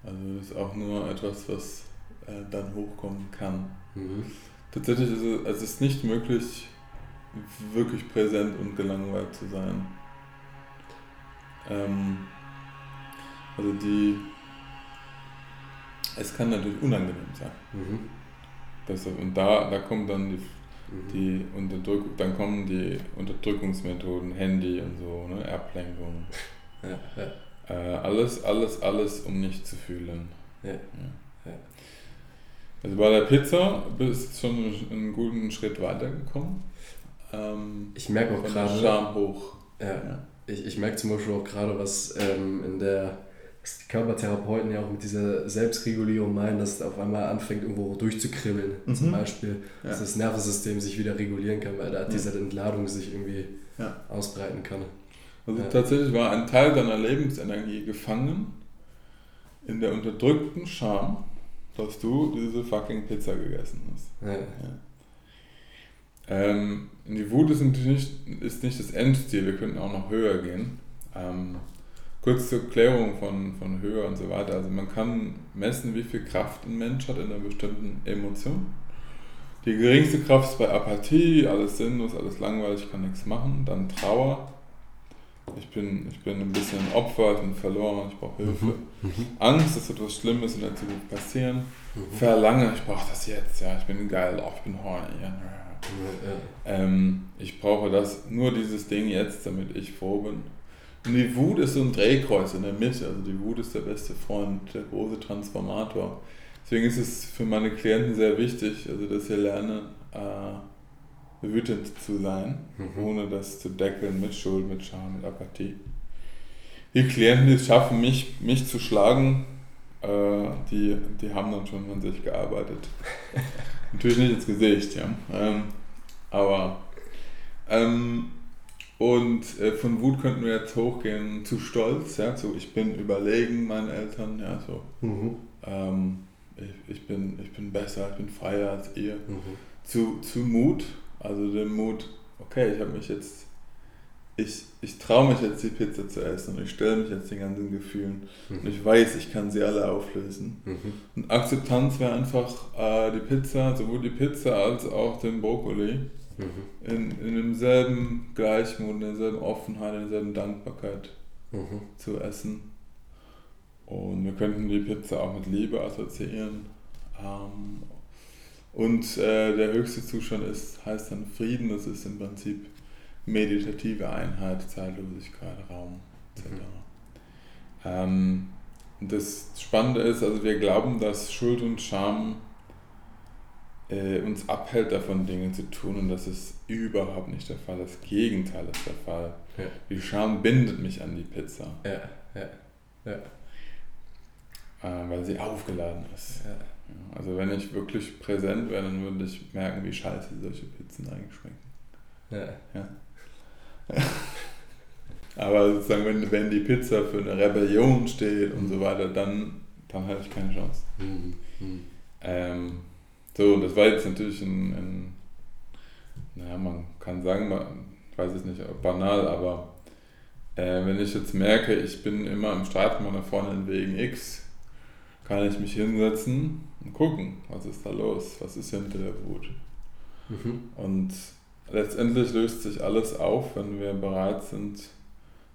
Also ist auch nur etwas, was äh, dann hochkommen kann. Mhm. Tatsächlich ist es, es ist nicht möglich, wirklich präsent und gelangweilt zu sein. Ähm, also die, es kann natürlich unangenehm sein. Mhm. Das, und da, da kommt dann die, mhm. Die Unterdrückung, dann kommen die Unterdrückungsmethoden, Handy und so, ne, Ablenkung. Ja, ja. Äh, alles, alles, alles, um nicht zu fühlen. Ja. Also bei der Pizza bist du schon einen guten Schritt weitergekommen. Ähm, ich merke auch gerade. Scham hoch. Ja. ja. Ich, ich merke zum Beispiel auch gerade, was ähm, in der was die Körpertherapeuten ja auch mit dieser Selbstregulierung meinen, dass es auf einmal anfängt, irgendwo durchzukribbeln. Mhm. Zum Beispiel, ja. dass das Nervensystem sich wieder regulieren kann, weil da diese Entladung sich irgendwie ausbreiten kann. Also ja. tatsächlich war ein Teil deiner Lebensenergie gefangen in der unterdrückten Scham, dass du diese fucking Pizza gegessen hast. Ja. Ja. Ähm, die Wut ist natürlich nicht, ist nicht das Endziel, wir könnten auch noch höher gehen. Ähm, kurz zur Klärung von, von höher und so weiter. Also man kann messen, wie viel Kraft ein Mensch hat in einer bestimmten Emotion. Die geringste Kraft ist bei Apathie, alles sinnlos, alles langweilig, kann nichts machen. Dann Trauer, ich bin, ich bin ein bisschen Opfer, ich bin verloren, ich brauche Hilfe. Mhm. mhm. Angst, dass etwas Schlimmes in der Zukunft passieren. Mhm. Verlange, ich brauche das jetzt, ja, ich bin geil, auch ich bin horny. Ja. Ja, ähm, ich brauche das, nur dieses Ding jetzt, damit ich froh bin. Und die Wut ist so ein Drehkreuz in der Mitte. Also die Wut ist der beste Freund, der große Transformator. Deswegen ist es für meine Klienten sehr wichtig, also dass sie lernen, äh, wütend zu sein, mhm. ohne das zu deckeln mit Schuld, mit Scham, mit Apathie. Die Klienten, die es schaffen, mich, mich zu schlagen, äh, die, die haben dann schon an sich gearbeitet. [LAUGHS] Natürlich nicht ins Gesicht, ja. Ähm, aber ähm, und äh, von Wut könnten wir jetzt hochgehen zu Stolz, ja, zu ich bin überlegen meinen Eltern, ja, so. Mhm. Ähm, ich, ich, bin, ich bin besser, ich bin freier als ihr. Mhm. Zu, zu Mut, also dem Mut, okay, ich habe mich jetzt, ich, ich traue mich jetzt die Pizza zu essen und ich stelle mich jetzt den ganzen Gefühlen mhm. und ich weiß, ich kann sie alle auflösen. Mhm. Und Akzeptanz wäre einfach äh, die Pizza, sowohl die Pizza als auch den Brokkoli mhm. in, in demselben Gleichmut, in derselben Offenheit, in derselben Dankbarkeit mhm. zu essen. Und wir könnten die Pizza auch mit Liebe assoziieren. Ähm, und äh, der höchste Zustand ist, heißt dann Frieden, das ist im Prinzip meditative Einheit, Zeitlosigkeit, Raum etc. Mhm. Ähm, das Spannende ist, also wir glauben, dass Schuld und Scham äh, uns abhält davon, Dinge zu tun und das ist überhaupt nicht der Fall. Das Gegenteil ist der Fall. Ja. Die Scham bindet mich an die Pizza. Ja, ja, ja. Äh, weil sie aufgeladen ist. Ja. Also wenn ich wirklich präsent wäre, dann würde ich merken, wie scheiße solche Pizzen eigentlich schmecken. Ja. ja. [LAUGHS] Aber sozusagen, wenn, wenn die Pizza für eine Rebellion steht und so weiter, dann, dann habe ich keine Chance. Mhm. Mhm. Ähm, so, und das war jetzt natürlich ein, ein naja, man kann sagen, ich weiß es nicht, banal, aber äh, wenn ich jetzt merke, ich bin immer im Streit mit meiner Freundin wegen X, kann ich mich hinsetzen und gucken, was ist da los, was ist hinter der Wut. Mhm. Und letztendlich löst sich alles auf, wenn wir bereit sind,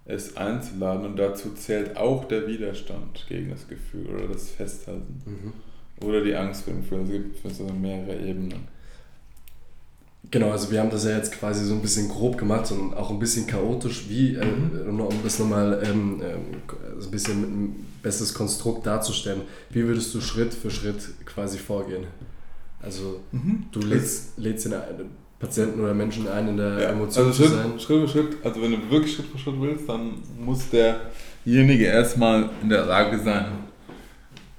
es einzuladen und dazu zählt auch der Widerstand gegen das Gefühl oder das Festhalten. Mhm. Oder die Angst vor dem Gefühl. Es gibt so mehrere Ebenen. Genau, also wir haben das ja jetzt quasi so ein bisschen grob gemacht und auch ein bisschen chaotisch, wie, äh, mhm. um das nochmal ähm, äh, so ein bisschen mit einem besseres Konstrukt darzustellen. Wie würdest du Schritt für Schritt quasi vorgehen? Also mhm. du lädst, lädst den Patienten oder Menschen ein, in der ja. Emotion also Schritt, zu sein. Schritt für Schritt, also wenn du wirklich Schritt für Schritt willst, dann muss derjenige erstmal in der Lage sein,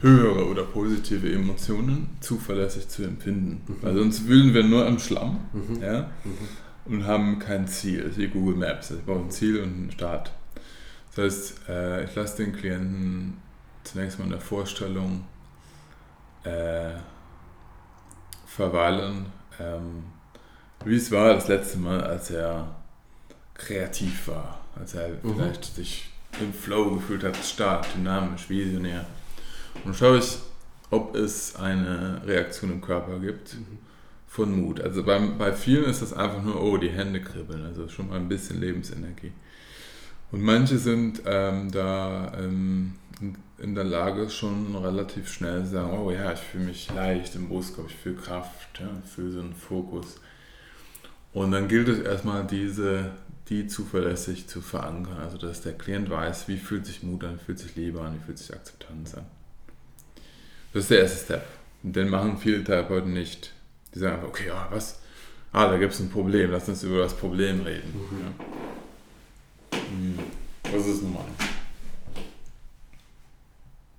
höhere oder positive Emotionen zuverlässig zu empfinden. Mhm. Weil sonst wühlen wir nur am Schlamm mhm. Ja, mhm. und haben kein Ziel. Das ist wie Google Maps. Ich brauche ein Ziel und einen Start. Das heißt, äh, ich lasse den Klienten zunächst mal in der Vorstellung äh, verweilen, ähm, wie es war das letzte Mal, als er kreativ war, als er mhm. vielleicht sich im Flow gefühlt hat, stark, dynamisch, visionär. Und schaue ich, ob es eine Reaktion im Körper gibt mhm. von Mut. Also bei, bei vielen ist das einfach nur, oh, die Hände kribbeln, also schon mal ein bisschen Lebensenergie. Und manche sind ähm, da ähm, in der Lage, schon relativ schnell zu sagen, oh ja, ich fühle mich leicht im Brustkorb, ich fühle Kraft, ja, ich fühle so einen Fokus. Und dann gilt es erstmal, diese, die zuverlässig zu verankern, also dass der Klient weiß, wie fühlt sich Mut an, wie fühlt sich Liebe an, wie fühlt sich Akzeptanz an. Das ist der erste Step. Und den machen viele Therapeuten nicht. Die sagen einfach, okay, ja, was? Ah, da gibt es ein Problem, lass uns über das Problem reden. Mhm. Ja. Hm. Was ist Nummer eins?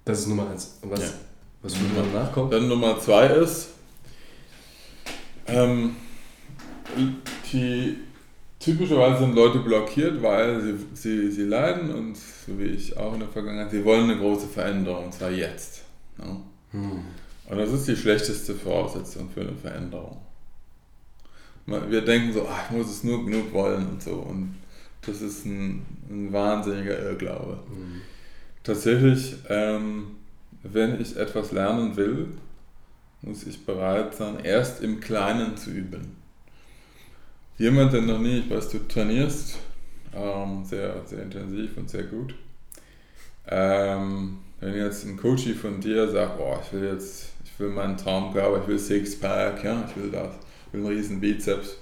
Das ist Nummer eins. Was, ja. was würde dann nachkommen? Dann Nummer zwei ist, ähm, die typischerweise sind Leute blockiert, weil sie, sie, sie leiden und so wie ich auch in der Vergangenheit, sie wollen eine große Veränderung, und zwar jetzt. Ne? Hm. Und das ist die schlechteste Voraussetzung für eine Veränderung. Wir denken so, ach, ich muss es nur genug wollen und so. Und das ist ein, ein wahnsinniger Irrglaube. Mhm. Tatsächlich, ähm, wenn ich etwas lernen will, muss ich bereit sein, erst im Kleinen zu üben. Jemand, der noch nie, ich weiß, du trainierst, ähm, sehr, sehr intensiv und sehr gut. Ähm, wenn jetzt ein Coach von dir sagt, oh, ich will jetzt, ich will meinen Traumkörper, ich will Sixpack, ja, ich will das, ich will einen riesen Bizeps.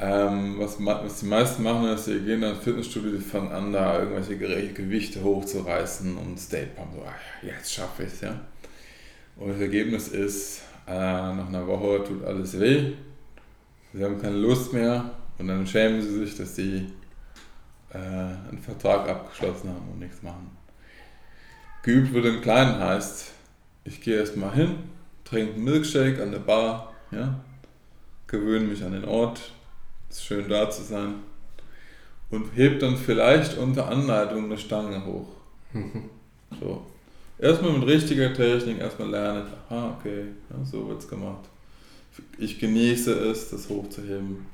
Ähm, was, was die meisten machen, ist, sie gehen dann Fitnessstudio, die fangen an, da irgendwelche Gewichte hochzureißen und State Pump, so, ach, jetzt schaffe ich es, ja. Und das Ergebnis ist, äh, nach einer Woche tut alles weh, sie haben keine Lust mehr und dann schämen sie sich, dass sie äh, einen Vertrag abgeschlossen haben und nichts machen. geübt wird im Kleinen heißt, ich gehe erstmal hin, trinke einen Milkshake an der Bar, ja, gewöhne mich an den Ort, ist schön da zu sein und heb dann vielleicht unter Anleitung eine Stange hoch. [LAUGHS] So. Erstmal mit richtiger Technik, erstmal lernen, aha, okay, ja, so wird's gemacht. Ich genieße es, das hochzuheben.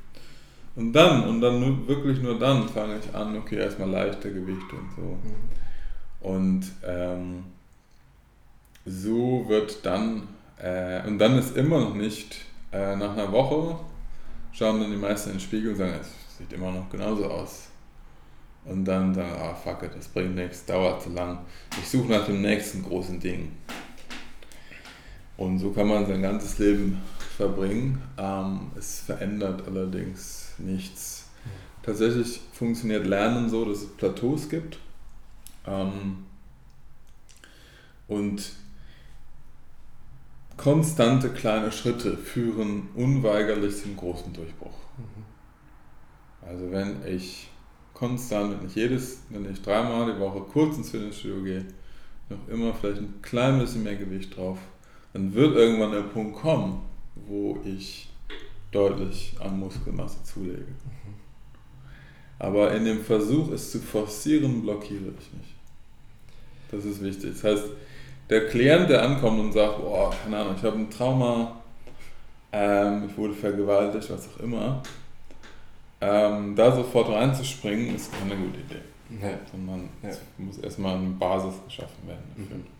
Und dann, und dann nur, wirklich nur dann fange ich an, okay, erstmal leichte Gewichte und so. Und ähm, so wird dann, äh, und dann ist immer noch nicht, äh, nach einer Woche schauen dann die meisten in den Spiegel und sagen, es sieht immer noch genauso aus. Und dann sagen, ah fuck it, das bringt nichts, dauert zu lang. Ich suche nach dem nächsten großen Ding. Und so kann man sein ganzes Leben verbringen. Ähm, es verändert allerdings nichts. Tatsächlich funktioniert Lernen so, dass es Plateaus gibt. Ähm, und konstante kleine Schritte führen unweigerlich zum großen Durchbruch. Also wenn ich konstant, wenn ich jedes, wenn ich dreimal die Woche kurz ins Fitnessstudio gehe, noch immer vielleicht ein klein bisschen mehr Gewicht drauf, dann wird irgendwann der Punkt kommen, wo ich deutlich an Muskelmasse zulege. Aber in dem Versuch, es zu forcieren, blockiere ich mich. Das ist wichtig. Das heißt, der Klient, der ankommt und sagt, boah, keine Ahnung, ich habe ein Trauma, ähm, ich wurde vergewaltigt, was auch immer, ähm, da sofort reinzuspringen, ist keine gute Idee. Nee. Sondern ja. es muss erstmal eine Basis geschaffen werden dafür. Mhm.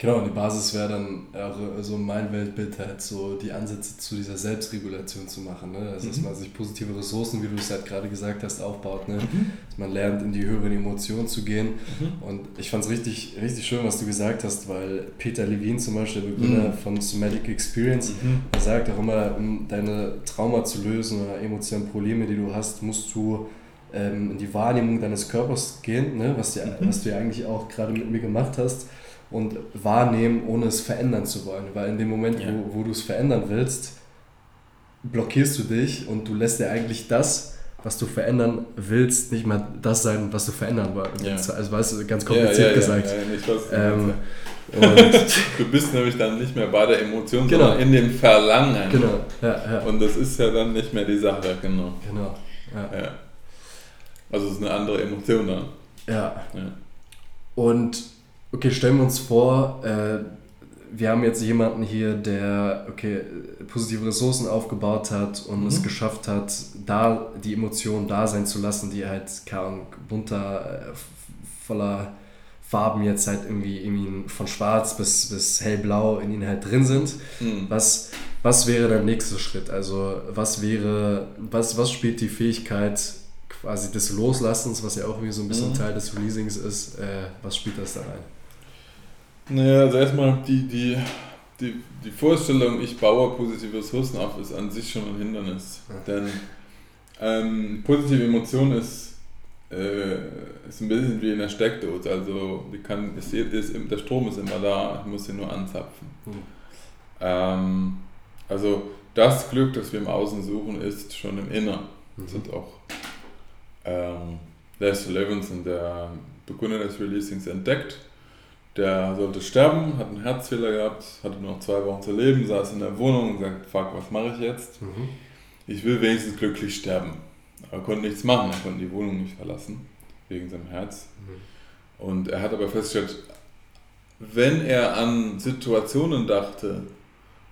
Genau, und die Basis wäre dann auch so mein Weltbild halt so die Ansätze zu dieser Selbstregulation zu machen. Ne? Also, dass mhm. man sich positive Ressourcen, wie du es halt gerade gesagt hast, aufbaut. Ne? Mhm. Dass man lernt, in die höheren Emotionen zu gehen. Mhm. Und ich fand es richtig, richtig schön, was du gesagt hast, weil Peter Levine zum Beispiel, der Begründer mhm. von Somatic Experience, mhm. der sagt auch immer, um deine Trauma zu lösen oder emotionale Probleme, die du hast, musst du ähm, in die Wahrnehmung deines Körpers gehen, ne? was, die, was du ja eigentlich auch gerade mit mir gemacht hast und wahrnehmen, ohne es verändern zu wollen. Weil in dem Moment, ja. wo, wo du es verändern willst, blockierst du dich und du lässt dir eigentlich das, was du verändern willst, nicht mal das sein, was du verändern willst. Ja. Also weißt du, ganz kompliziert ja, gesagt. Ja, ähm, [LAUGHS] du bist nämlich dann nicht mehr bei der Emotion, genau. sondern in dem Verlangen. Genau. Und das ist ja dann nicht mehr die Sache, genau. Genau. Also es ist eine andere Emotion dann. Ja. Und Okay, stellen wir uns vor, äh, wir haben jetzt jemanden hier, der okay, positive Ressourcen aufgebaut hat und mhm. es geschafft hat, da die Emotionen da sein zu lassen, die halt keine bunter, äh, voller Farben jetzt halt irgendwie, irgendwie von schwarz bis, bis hellblau in ihnen halt drin sind. Mhm. Was, was wäre der nächste Schritt? Also was wäre, was, was spielt die Fähigkeit quasi des Loslassens, was ja auch irgendwie so ein bisschen mhm. Teil des Releasings ist, äh, was spielt das da rein? Naja, also erstmal die, die, die, die Vorstellung, ich baue positive Ressourcen auf, ist an sich schon ein Hindernis. Ja. Denn ähm, positive Emotion ist, äh, ist ein bisschen wie in der Steckdose. Also die kann, ist, ist, der Strom ist immer da, ich muss ihn nur anzapfen. Mhm. Ähm, also das Glück, das wir im Außen suchen, ist schon im Inneren. Mhm. Das hat auch ähm, Les Levinson, der Begründer des Releasings, entdeckt der sollte sterben, hat einen Herzfehler gehabt, hatte noch zwei Wochen zu leben, saß in der Wohnung und sagt, fuck, was mache ich jetzt? Mhm. Ich will wenigstens glücklich sterben. Aber er konnte nichts machen, er konnte die Wohnung nicht verlassen, wegen seinem Herz. Mhm. Und er hat aber festgestellt, wenn er an Situationen dachte,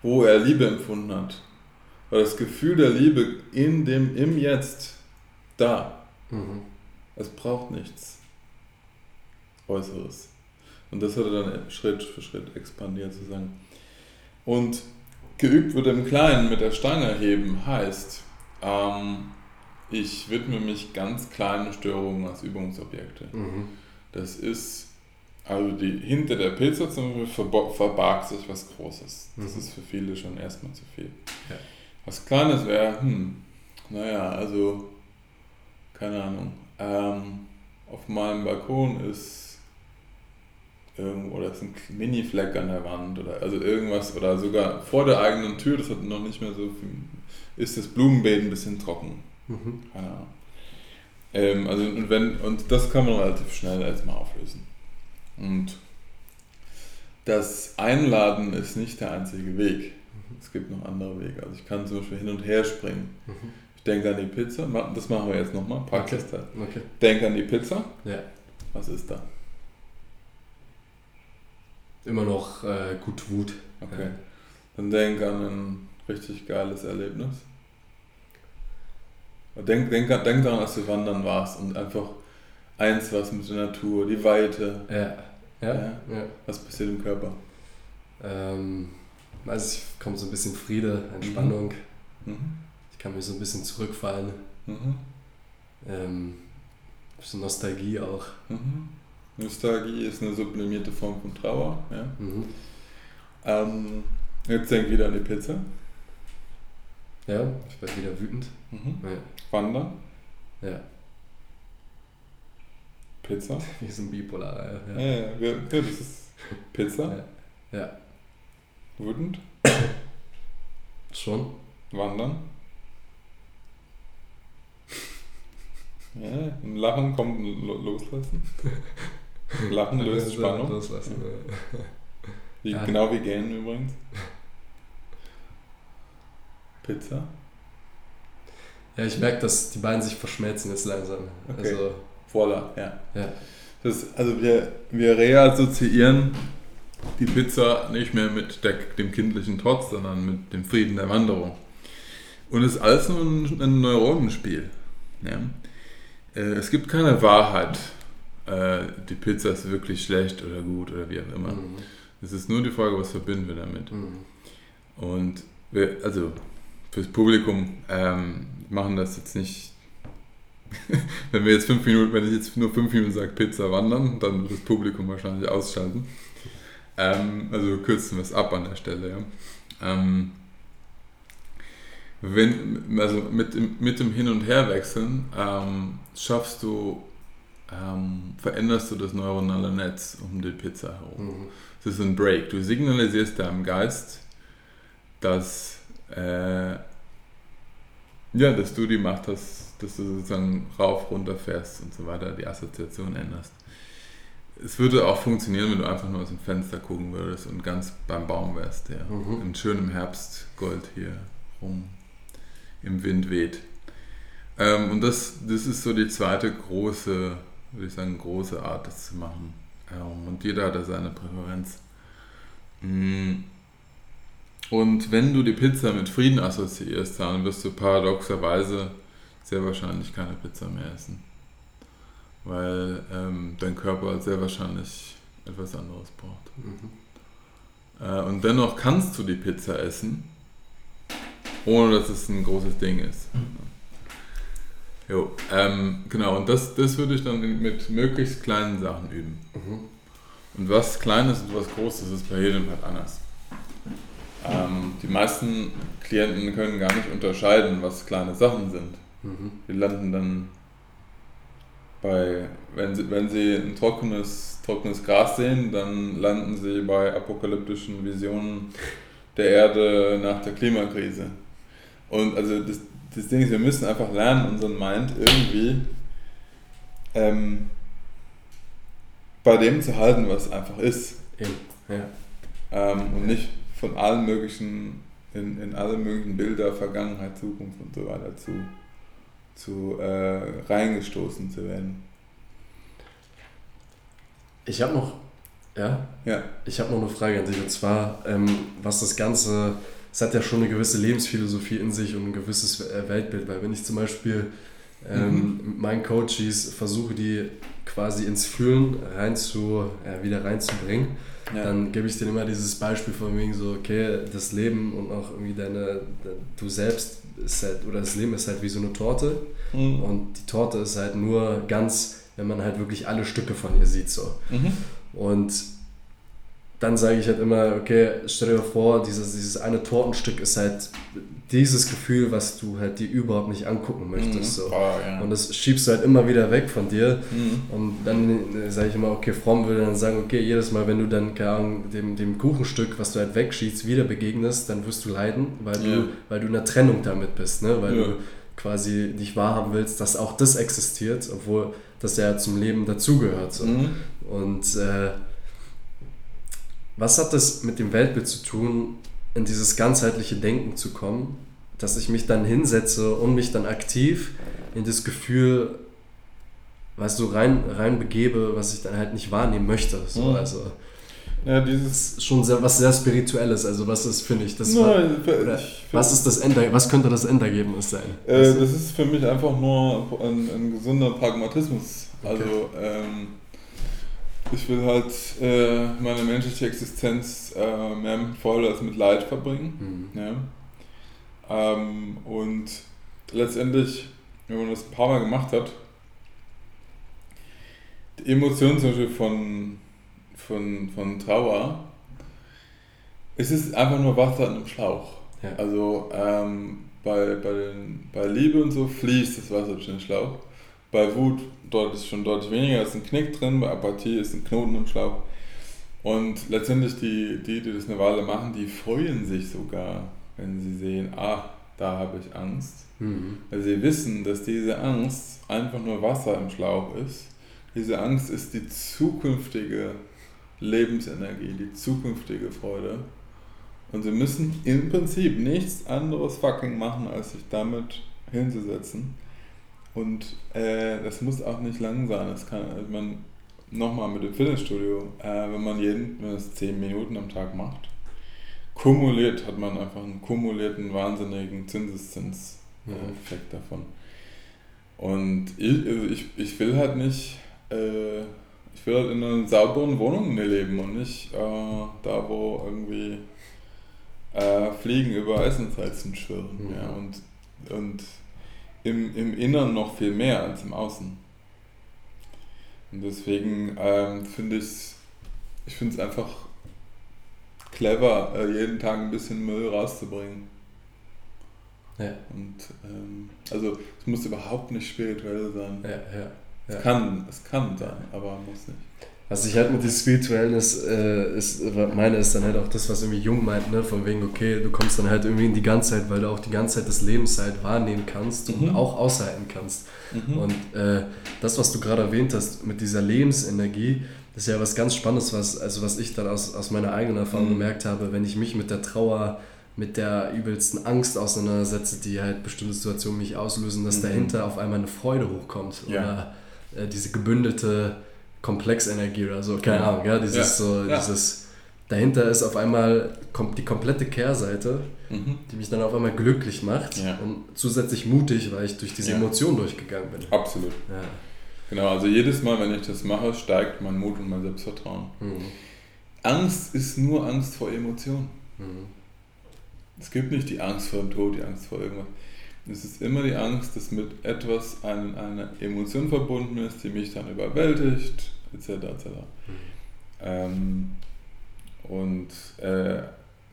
wo er Liebe empfunden hat, war das Gefühl der Liebe in dem, im Jetzt da. Mhm. Es braucht nichts Äußeres. Und das hat er dann Schritt für Schritt expandiert sozusagen. Und geübt wird im Kleinen mit der Stange heben heißt, ähm, ich widme mich ganz kleinen Störungen als Übungsobjekte. Mhm. Das ist, also die, hinter der Pizza zum Beispiel verbargt sich was Großes. Das mhm. ist für viele schon erstmal zu viel. Ja. Was Kleines wäre, hm, naja, also, keine Ahnung, ähm, auf meinem Balkon ist oder ist ein Mini-Fleck an der Wand oder also irgendwas oder sogar vor der eigenen Tür, das hat noch nicht mehr so viel, ist das Blumenbeet ein bisschen trocken. Mhm. Ja. Ähm, also und wenn und das kann man relativ schnell erstmal auflösen. Und das Einladen ist nicht der einzige Weg. Es gibt noch andere Wege. Also ich kann zum Beispiel hin und her springen. Mhm. Ich denke an die Pizza. Das machen wir jetzt nochmal. Praxistest. Okay. Denke an die Pizza. Ja. Was ist da? Immer noch äh, gut Wut. Okay. Dann denk an ein richtig geiles Erlebnis. Denk, denk, denk daran, als du wandern warst und einfach eins was mit der Natur, die Weite. Ja. Ja. Ja. Was passiert im Körper? Ähm, also ich kommt so ein bisschen Friede, Entspannung. Mhm. Ich kann mich so ein bisschen zurückfallen. Mhm. Ähm, bisschen Nostalgie auch. Mhm. Nostalgie ist eine sublimierte Form von Trauer. Ja. Mhm. Ähm, jetzt denk wieder an die Pizza. Ja, ich werde wieder wütend. Mhm. Ja. Wandern. ja. Pizza. [LAUGHS] Wir sind bipolar. Ja, Ja. ja, ja, das ist Pizza. Ja. ja. Wütend. Schon. Wandern. [LAUGHS] Ja, ein Lachen kommt ein Loslassen. [LAUGHS] [LAUGHS] Lachen löst Spannung. Loslassen. [LAUGHS] ja. Wie, Ja. Genau wie gähnen übrigens. [LAUGHS] Pizza. Ja, ich merke, dass die beiden sich verschmelzen jetzt langsam. Okay. Also, Voila, ja. ja. Das, also wir, wir reassoziieren die Pizza nicht mehr mit der, dem kindlichen Trotz, sondern mit dem Frieden der Wanderung. Und es ist alles nur ein, ein Neuronenspiel. Ja? Äh, es gibt keine Wahrheit, äh, die Pizza ist wirklich schlecht oder gut oder wie auch immer. Mhm. Es ist nur die Frage, was verbinden wir damit. Mhm. Und wir, also fürs Publikum ähm, machen das jetzt nicht. [LAUGHS] wenn wir jetzt fünf Minuten, wenn ich jetzt nur fünf Minuten sage Pizza wandern, dann wird das Publikum wahrscheinlich ausschalten. Ähm, also kürzen wir es ab an der Stelle, ja. Ähm, wenn, also mit, dem- mit dem Hin- und Herwechseln ähm, schaffst du, ähm, veränderst du das neuronale Netz um die Pizza herum. Mhm. Es ist ein Break. Du signalisierst deinem Geist, dass, äh, ja, dass du die Macht hast, dass du sozusagen rauf, runter fährst und so weiter, die Assoziation änderst. Es würde auch funktionieren, wenn du einfach nur aus dem Fenster gucken würdest und ganz beim Baum wärst, der Mhm. im schönen Herbstgold hier rum im Wind weht. Ähm, und das, das ist so die zweite große, würde ich sagen, große Art, das zu machen. Ähm, und jeder hat da seine Präferenz. Mm. Und wenn du die Pizza mit Frieden assoziierst, dann wirst du paradoxerweise sehr wahrscheinlich keine Pizza mehr essen. Weil ähm, dein Körper sehr wahrscheinlich etwas anderes braucht. Mhm. Äh, und dennoch kannst du die Pizza essen, ohne dass es ein großes Ding ist. Jo, ähm, genau, und das, das würde ich dann mit möglichst kleinen Sachen üben. Mhm. Und was Kleines und was Großes ist bei jedem halt anders. Ähm, die meisten Klienten können gar nicht unterscheiden, was kleine Sachen sind. Mhm. Die landen dann bei, wenn sie, wenn sie ein trockenes, trockenes Gras sehen, dann landen sie bei apokalyptischen Visionen der Erde nach der Klimakrise. Und also das, das Ding ist, wir müssen einfach lernen, unseren Mind irgendwie ähm, bei dem zu halten, was einfach ist. Eben. Ja. Ähm, und nicht von allen möglichen, in, in alle möglichen Bilder, Vergangenheit, Zukunft und so weiter zu, zu äh, reingestoßen zu werden. Ich habe noch, ja, Ja. ich habe noch eine Frage an dich und zwar, ähm, was das Ganze, es hat ja schon eine gewisse Lebensphilosophie in sich und ein gewisses äh, Weltbild, weil wenn ich zum Beispiel ähm, mit meinen Coaches versuche, die quasi ins Fühlen rein zu, äh, wieder reinzubringen, ja. dann gebe ich denen immer dieses Beispiel von wegen so, okay, das Leben und auch irgendwie deine, de- du selbst ist halt, oder das Leben ist halt wie so eine Torte Mhm. und die Torte ist halt nur ganz, wenn man halt wirklich alle Stücke von ihr sieht so. Mhm. Und dann sage ich halt immer, okay, stell dir vor, dieses, dieses eine Tortenstück ist halt dieses Gefühl, was du halt dir überhaupt nicht angucken möchtest. So. Oh, ja. Und das schiebst du halt immer wieder weg von dir. Mhm. Und dann sage ich immer, okay, Fromm würde dann sagen, okay, jedes Mal, wenn du dann keine Ahnung, dem, dem Kuchenstück, was du halt wegschiebst, wieder begegnest, dann wirst du leiden, weil, Ja. du, weil du in einer Trennung damit bist, ne? weil Ja. du quasi nicht wahrhaben willst, dass auch das existiert, obwohl das ja zum Leben dazugehört. So. Mhm. Und äh, was hat das mit dem Weltbild zu tun, in dieses ganzheitliche Denken zu kommen, dass ich mich dann hinsetze und mich dann aktiv in das Gefühl, weißt du, rein, rein begebe, was ich dann halt nicht wahrnehmen möchte. So, mhm. also, ja, dieses schon sehr, was sehr spirituelles. Also was ist, finde ich, das Nein, war, was ist das Ende, was könnte das Endergebnis sein? Äh, das ist für mich einfach nur ein, ein gesunder Pragmatismus. Okay. Also ähm, ich will halt äh, meine menschliche Existenz äh, mehr mit Freude als mit Leid verbringen. Mhm. Ja? Ähm, und letztendlich, wenn man das ein paar Mal gemacht hat, die Emotionen zum Beispiel von von, von Trauer, es ist einfach nur Wasser in einem Schlauch. Ja. Also ähm, bei, bei, den, bei Liebe und so fließt das Wasser durch den Schlauch. Bei Wut dort ist schon deutlich weniger, ist ein Knick drin, bei Apathie ist ein Knoten im Schlauch. Und letztendlich die, die, die das eine Weile machen, die freuen sich sogar, wenn sie sehen, ah, da habe ich Angst. Mhm. Weil sie wissen, dass diese Angst einfach nur Wasser im Schlauch ist. Diese Angst ist die zukünftige Lebensenergie, die zukünftige Freude. Und sie müssen im Prinzip nichts anderes fucking machen, als sich damit hinzusetzen. Und äh, das muss auch nicht lang sein. Das kann also man nochmal mit dem Fitnessstudio, äh, wenn man jeden, wenn es 10 Minuten am Tag macht, kumuliert hat man einfach einen kumulierten, wahnsinnigen Zinseszins-Effekt mhm. davon. Und ich, also ich, ich will halt nicht äh, ich will halt in einer sauberen Wohnung leben und nicht äh, da, wo irgendwie äh, Fliegen über Essensreizen schwirren. Mhm. Ja, und und im, im Inneren noch viel mehr als im Außen. Und deswegen ähm, finde ich ich finde es einfach clever, äh, jeden Tag ein bisschen Müll rauszubringen. Ja. Und ähm, also es muss überhaupt nicht spirituell sein. Ja, ja. Es, kann, es kann sein, aber muss nicht. Was ich halt mit dem Spirituellen ist, äh, ist, meine ist dann halt auch das, was irgendwie Jung meint, ne? von wegen, okay, du kommst dann halt irgendwie in die Ganzheit, weil du auch die Ganzheit des Lebens halt wahrnehmen kannst mhm. und auch aushalten kannst. Mhm. Und äh, das, was du gerade erwähnt hast mit dieser Lebensenergie, das ist ja was ganz Spannendes, was, also was ich dann aus, aus meiner eigenen Erfahrung mhm. gemerkt habe, wenn ich mich mit der Trauer, mit der übelsten Angst auseinandersetze, die halt bestimmte Situationen mich auslösen, dass mhm. dahinter auf einmal eine Freude hochkommt. Ja. Oder äh, diese gebündelte Komplexenergie oder so, keine Ahnung, ja, dieses so, dieses, dahinter ist auf einmal die komplette Kehrseite, mhm. die mich dann auf einmal glücklich macht ja. und zusätzlich mutig, weil ich durch diese ja. Emotion durchgegangen bin. Absolut. Ja. Genau, also jedes Mal, wenn ich das mache, steigt mein Mut und mein Selbstvertrauen. Mhm. Angst ist nur Angst vor Emotionen. Mhm. Es gibt nicht die Angst vor dem Tod, die Angst vor irgendwas. Es ist immer die Angst, dass mit etwas eine, eine Emotion verbunden ist, die mich dann überwältigt, etc. etc. Mhm. Ähm, und äh,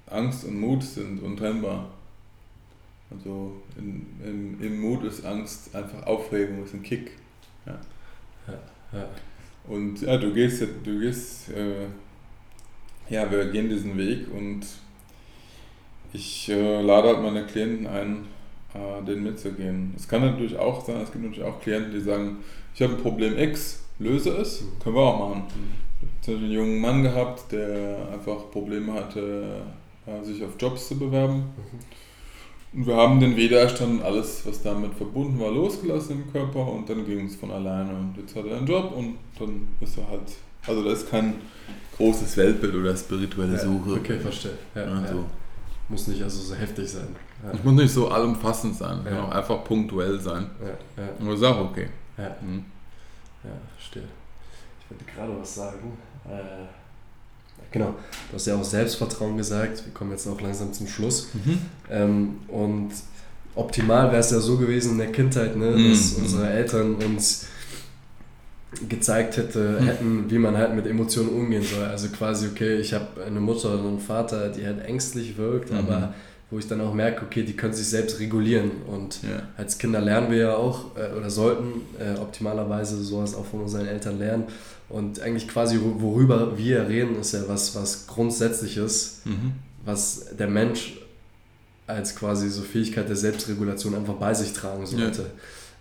Angst und Mut sind untrennbar. Also in, in, im Mut ist Angst einfach Aufregung, ist ein Kick. Ja. Ja, ja. Und ja, du gehst, du gehst, äh, ja, wir gehen diesen Weg und ich äh, lade halt meine Klienten ein, äh, den mitzugehen. Es kann natürlich auch sein, es gibt natürlich auch Klienten, die sagen, ich habe ein Problem X, löse es, mhm. können wir auch machen. Mhm. Ich habe einen jungen Mann gehabt, der einfach Probleme hatte, äh, sich auf Jobs zu bewerben. Mhm. Und wir haben den Widerstand und alles, was damit verbunden war, losgelassen im Körper und dann ging es von alleine. Und jetzt hat er einen Job und dann ist er halt. Also, da ist kein großes Weltbild oder spirituelle Suche. Ja, okay, verstehe. Ja, also, ja. Muss nicht also so heftig sein. Ich muss nicht so allumfassend sein, kann auch einfach punktuell sein. Ja, ja. Und das ist auch okay. Ja, mhm. Wollte gerade was sagen. Äh, genau, du hast ja auch Selbstvertrauen gesagt. Wir kommen jetzt auch langsam zum Schluss. Mhm. Ähm, und optimal wäre es ja so gewesen in der Kindheit, ne, mhm. dass unsere Eltern uns gezeigt hätte, mhm. hätten, wie man halt mit Emotionen umgehen soll. Also quasi, okay, ich habe eine Mutter und einen Vater, die halt ängstlich wirkt, mhm. aber wo ich dann auch merke, okay, die können sich selbst regulieren. Und ja. als Kinder lernen wir ja auch äh, oder sollten äh, optimalerweise sowas auch von unseren Eltern lernen. Und eigentlich quasi, worüber wir reden, ist ja was, was Grundsätzliches, mhm. was der Mensch als quasi so Fähigkeit der Selbstregulation einfach bei sich tragen sollte.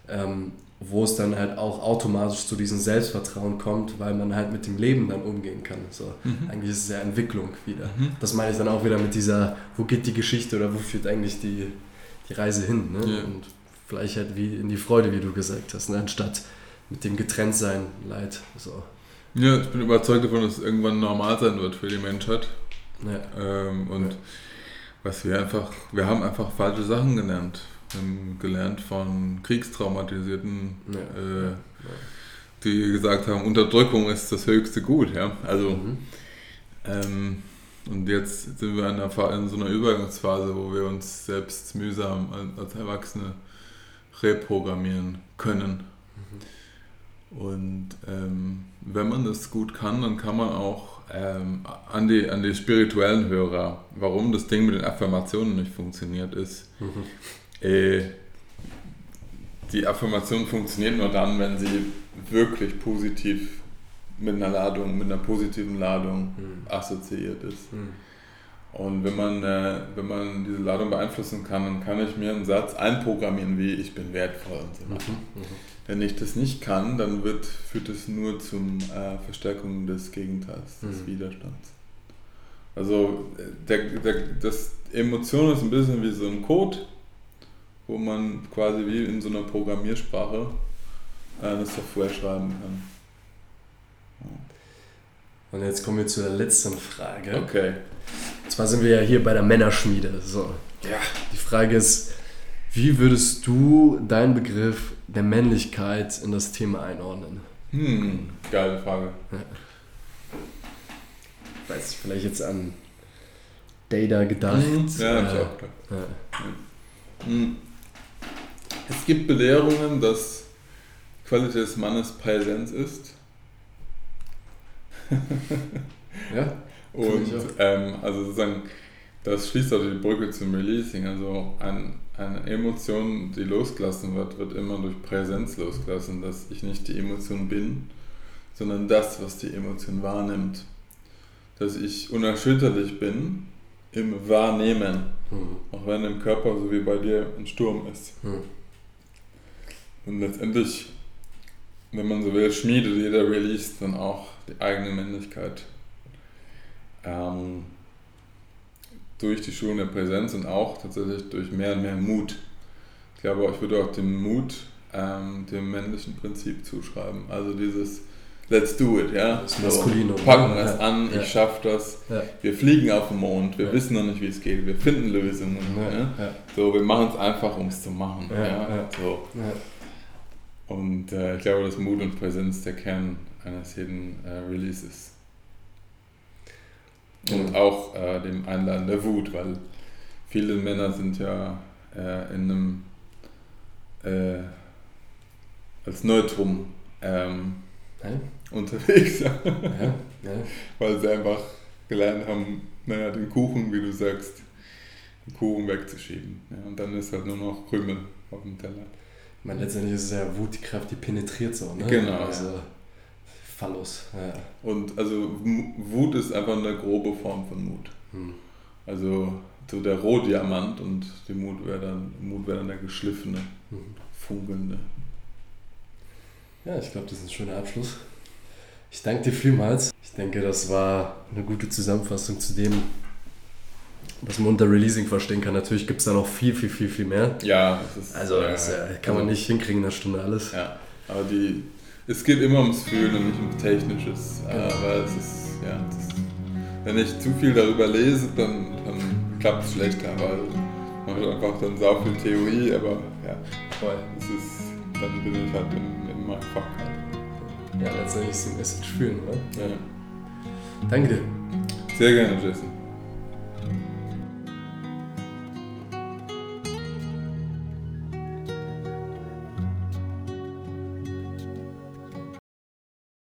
Ja. Ähm, wo es dann halt auch automatisch zu diesem Selbstvertrauen kommt, weil man halt mit dem Leben dann umgehen kann. So, mhm. Eigentlich ist es ja Entwicklung wieder. Mhm. Das meine ich dann auch wieder mit dieser, wo geht die Geschichte oder wo führt eigentlich die, die Reise hin? Ne? Ja. Und vielleicht halt wie in die Freude, wie du gesagt hast, ne? anstatt mit dem Getrenntsein, Leid. So. Ja, ich bin überzeugt davon, dass es irgendwann normal sein wird für die Menschheit. Ja. Ähm, und ja. was wir einfach, wir haben einfach falsche Sachen gelernt ähm, gelernt von Kriegstraumatisierten, ja. Äh, die gesagt haben, Unterdrückung ist das höchste Gut. Ja? Also, mhm. ähm, und jetzt sind wir in, einer, in, so einer Übergangsphase, wo wir uns selbst mühsam als Erwachsene reprogrammieren können. Mhm. Und ähm, wenn man das gut kann, dann kann man auch ähm, an, die, an die spirituellen Hörer, warum das Ding mit den Affirmationen nicht funktioniert, ist, mhm äh, die Affirmation funktioniert nur dann, wenn sie wirklich positiv mit einer Ladung, mit einer positiven Ladung mhm. assoziiert ist. Mhm. Und wenn man, äh, wenn man diese Ladung beeinflussen kann, dann kann ich mir einen Satz einprogrammieren wie ich bin wertvoll und so weiter. Mhm. mhm. Wenn ich das nicht kann, dann wird, führt es nur zum äh, Verstärkung des Gegenteils, des mhm. Widerstands. Also der, der, das Emotion ist ein bisschen wie so ein Code, wo man quasi wie in so einer Programmiersprache eine Software schreiben kann. Und jetzt kommen wir zur letzten Frage. Okay. Und zwar sind wir ja hier bei der Männerschmiede. So. Ja. Die Frage ist, wie würdest du deinen Begriff der Männlichkeit in das Thema einordnen? Hm, geile Frage. Ja. Weiß ich vielleicht jetzt an Data gedacht. Mhm. Ja, hab ich auch gedacht. Ja. Mhm. Es gibt Belehrungen, dass Qualität des Mannes Präsenz ist. [LAUGHS] ja. Und ähm, also sozusagen, das schließt also die Brücke zum Releasing. Also ein, eine Emotion, die losgelassen wird, wird immer durch Präsenz losgelassen, dass ich nicht die Emotion bin, sondern das, was die Emotion wahrnimmt. Dass ich unerschütterlich bin im Wahrnehmen, mhm. auch wenn im Körper, so wie bei dir, ein Sturm ist. Mhm. Und letztendlich, wenn man so will, schmiedet jeder Release dann auch die eigene Männlichkeit. Ähm, durch die Schulen der Präsenz und auch tatsächlich durch mehr und mehr Mut. Ich glaube, ich würde auch den Mut ähm, dem männlichen Prinzip zuschreiben. Also dieses Let's do it, ja. Das Maskulino. So, packen wir es ja. an, ich schaffe das. Ja. Wir fliegen auf den Mond, wir wissen noch nicht, wie es geht, wir finden Lösungen. So, wir machen es einfach, um es zu machen. So. Und äh, ich glaube, dass Mut und Präsenz der Kern eines jeden äh, Releases. Und auch äh, dem Einladen der Wut, weil viele Männer sind ja äh, in einem äh, als Neutrum ähm, ja. unterwegs. ja, ja. [LAUGHS] Weil sie einfach gelernt haben, naja, den Kuchen, wie du sagst, den Kuchen wegzuschieben. Ja, und dann ist halt nur noch Krümel auf dem Teller. Ich meine, letztendlich ist es ja Wut, die Kraft, die penetriert so, ne? Genau. Also, Phallus, ja. Und also Wut ist einfach eine grobe Form von Mut. Hm. Also so der Rohdiamant und die Mut wäre dann, Mut wäre dann der geschliffene, hm. funkelnde. Ja, ich glaube, das ist ein schöner Abschluss. Ich danke dir vielmals. Ich denke, das war eine gute Zusammenfassung zu dem, was man unter Releasing verstehen kann. Natürlich gibt es da noch viel, viel, viel, viel mehr. Ja, das ist, also das ja, kann man nicht hinkriegen in einer Stunde alles. Ja, aber die, es geht immer ums Fühlen und nicht ums Technisches. Aber es ist, ja, das, wenn ich zu viel darüber lese, dann, dann klappt es schlechter, weil man hat einfach dann sau viel Theorie, aber ja, voll. Es ist, dann bin ich halt in, in meinem Fach halt. Ja, letztendlich ist die Message fühlen, oder? Ja. Danke dir. Sehr gerne, Jason.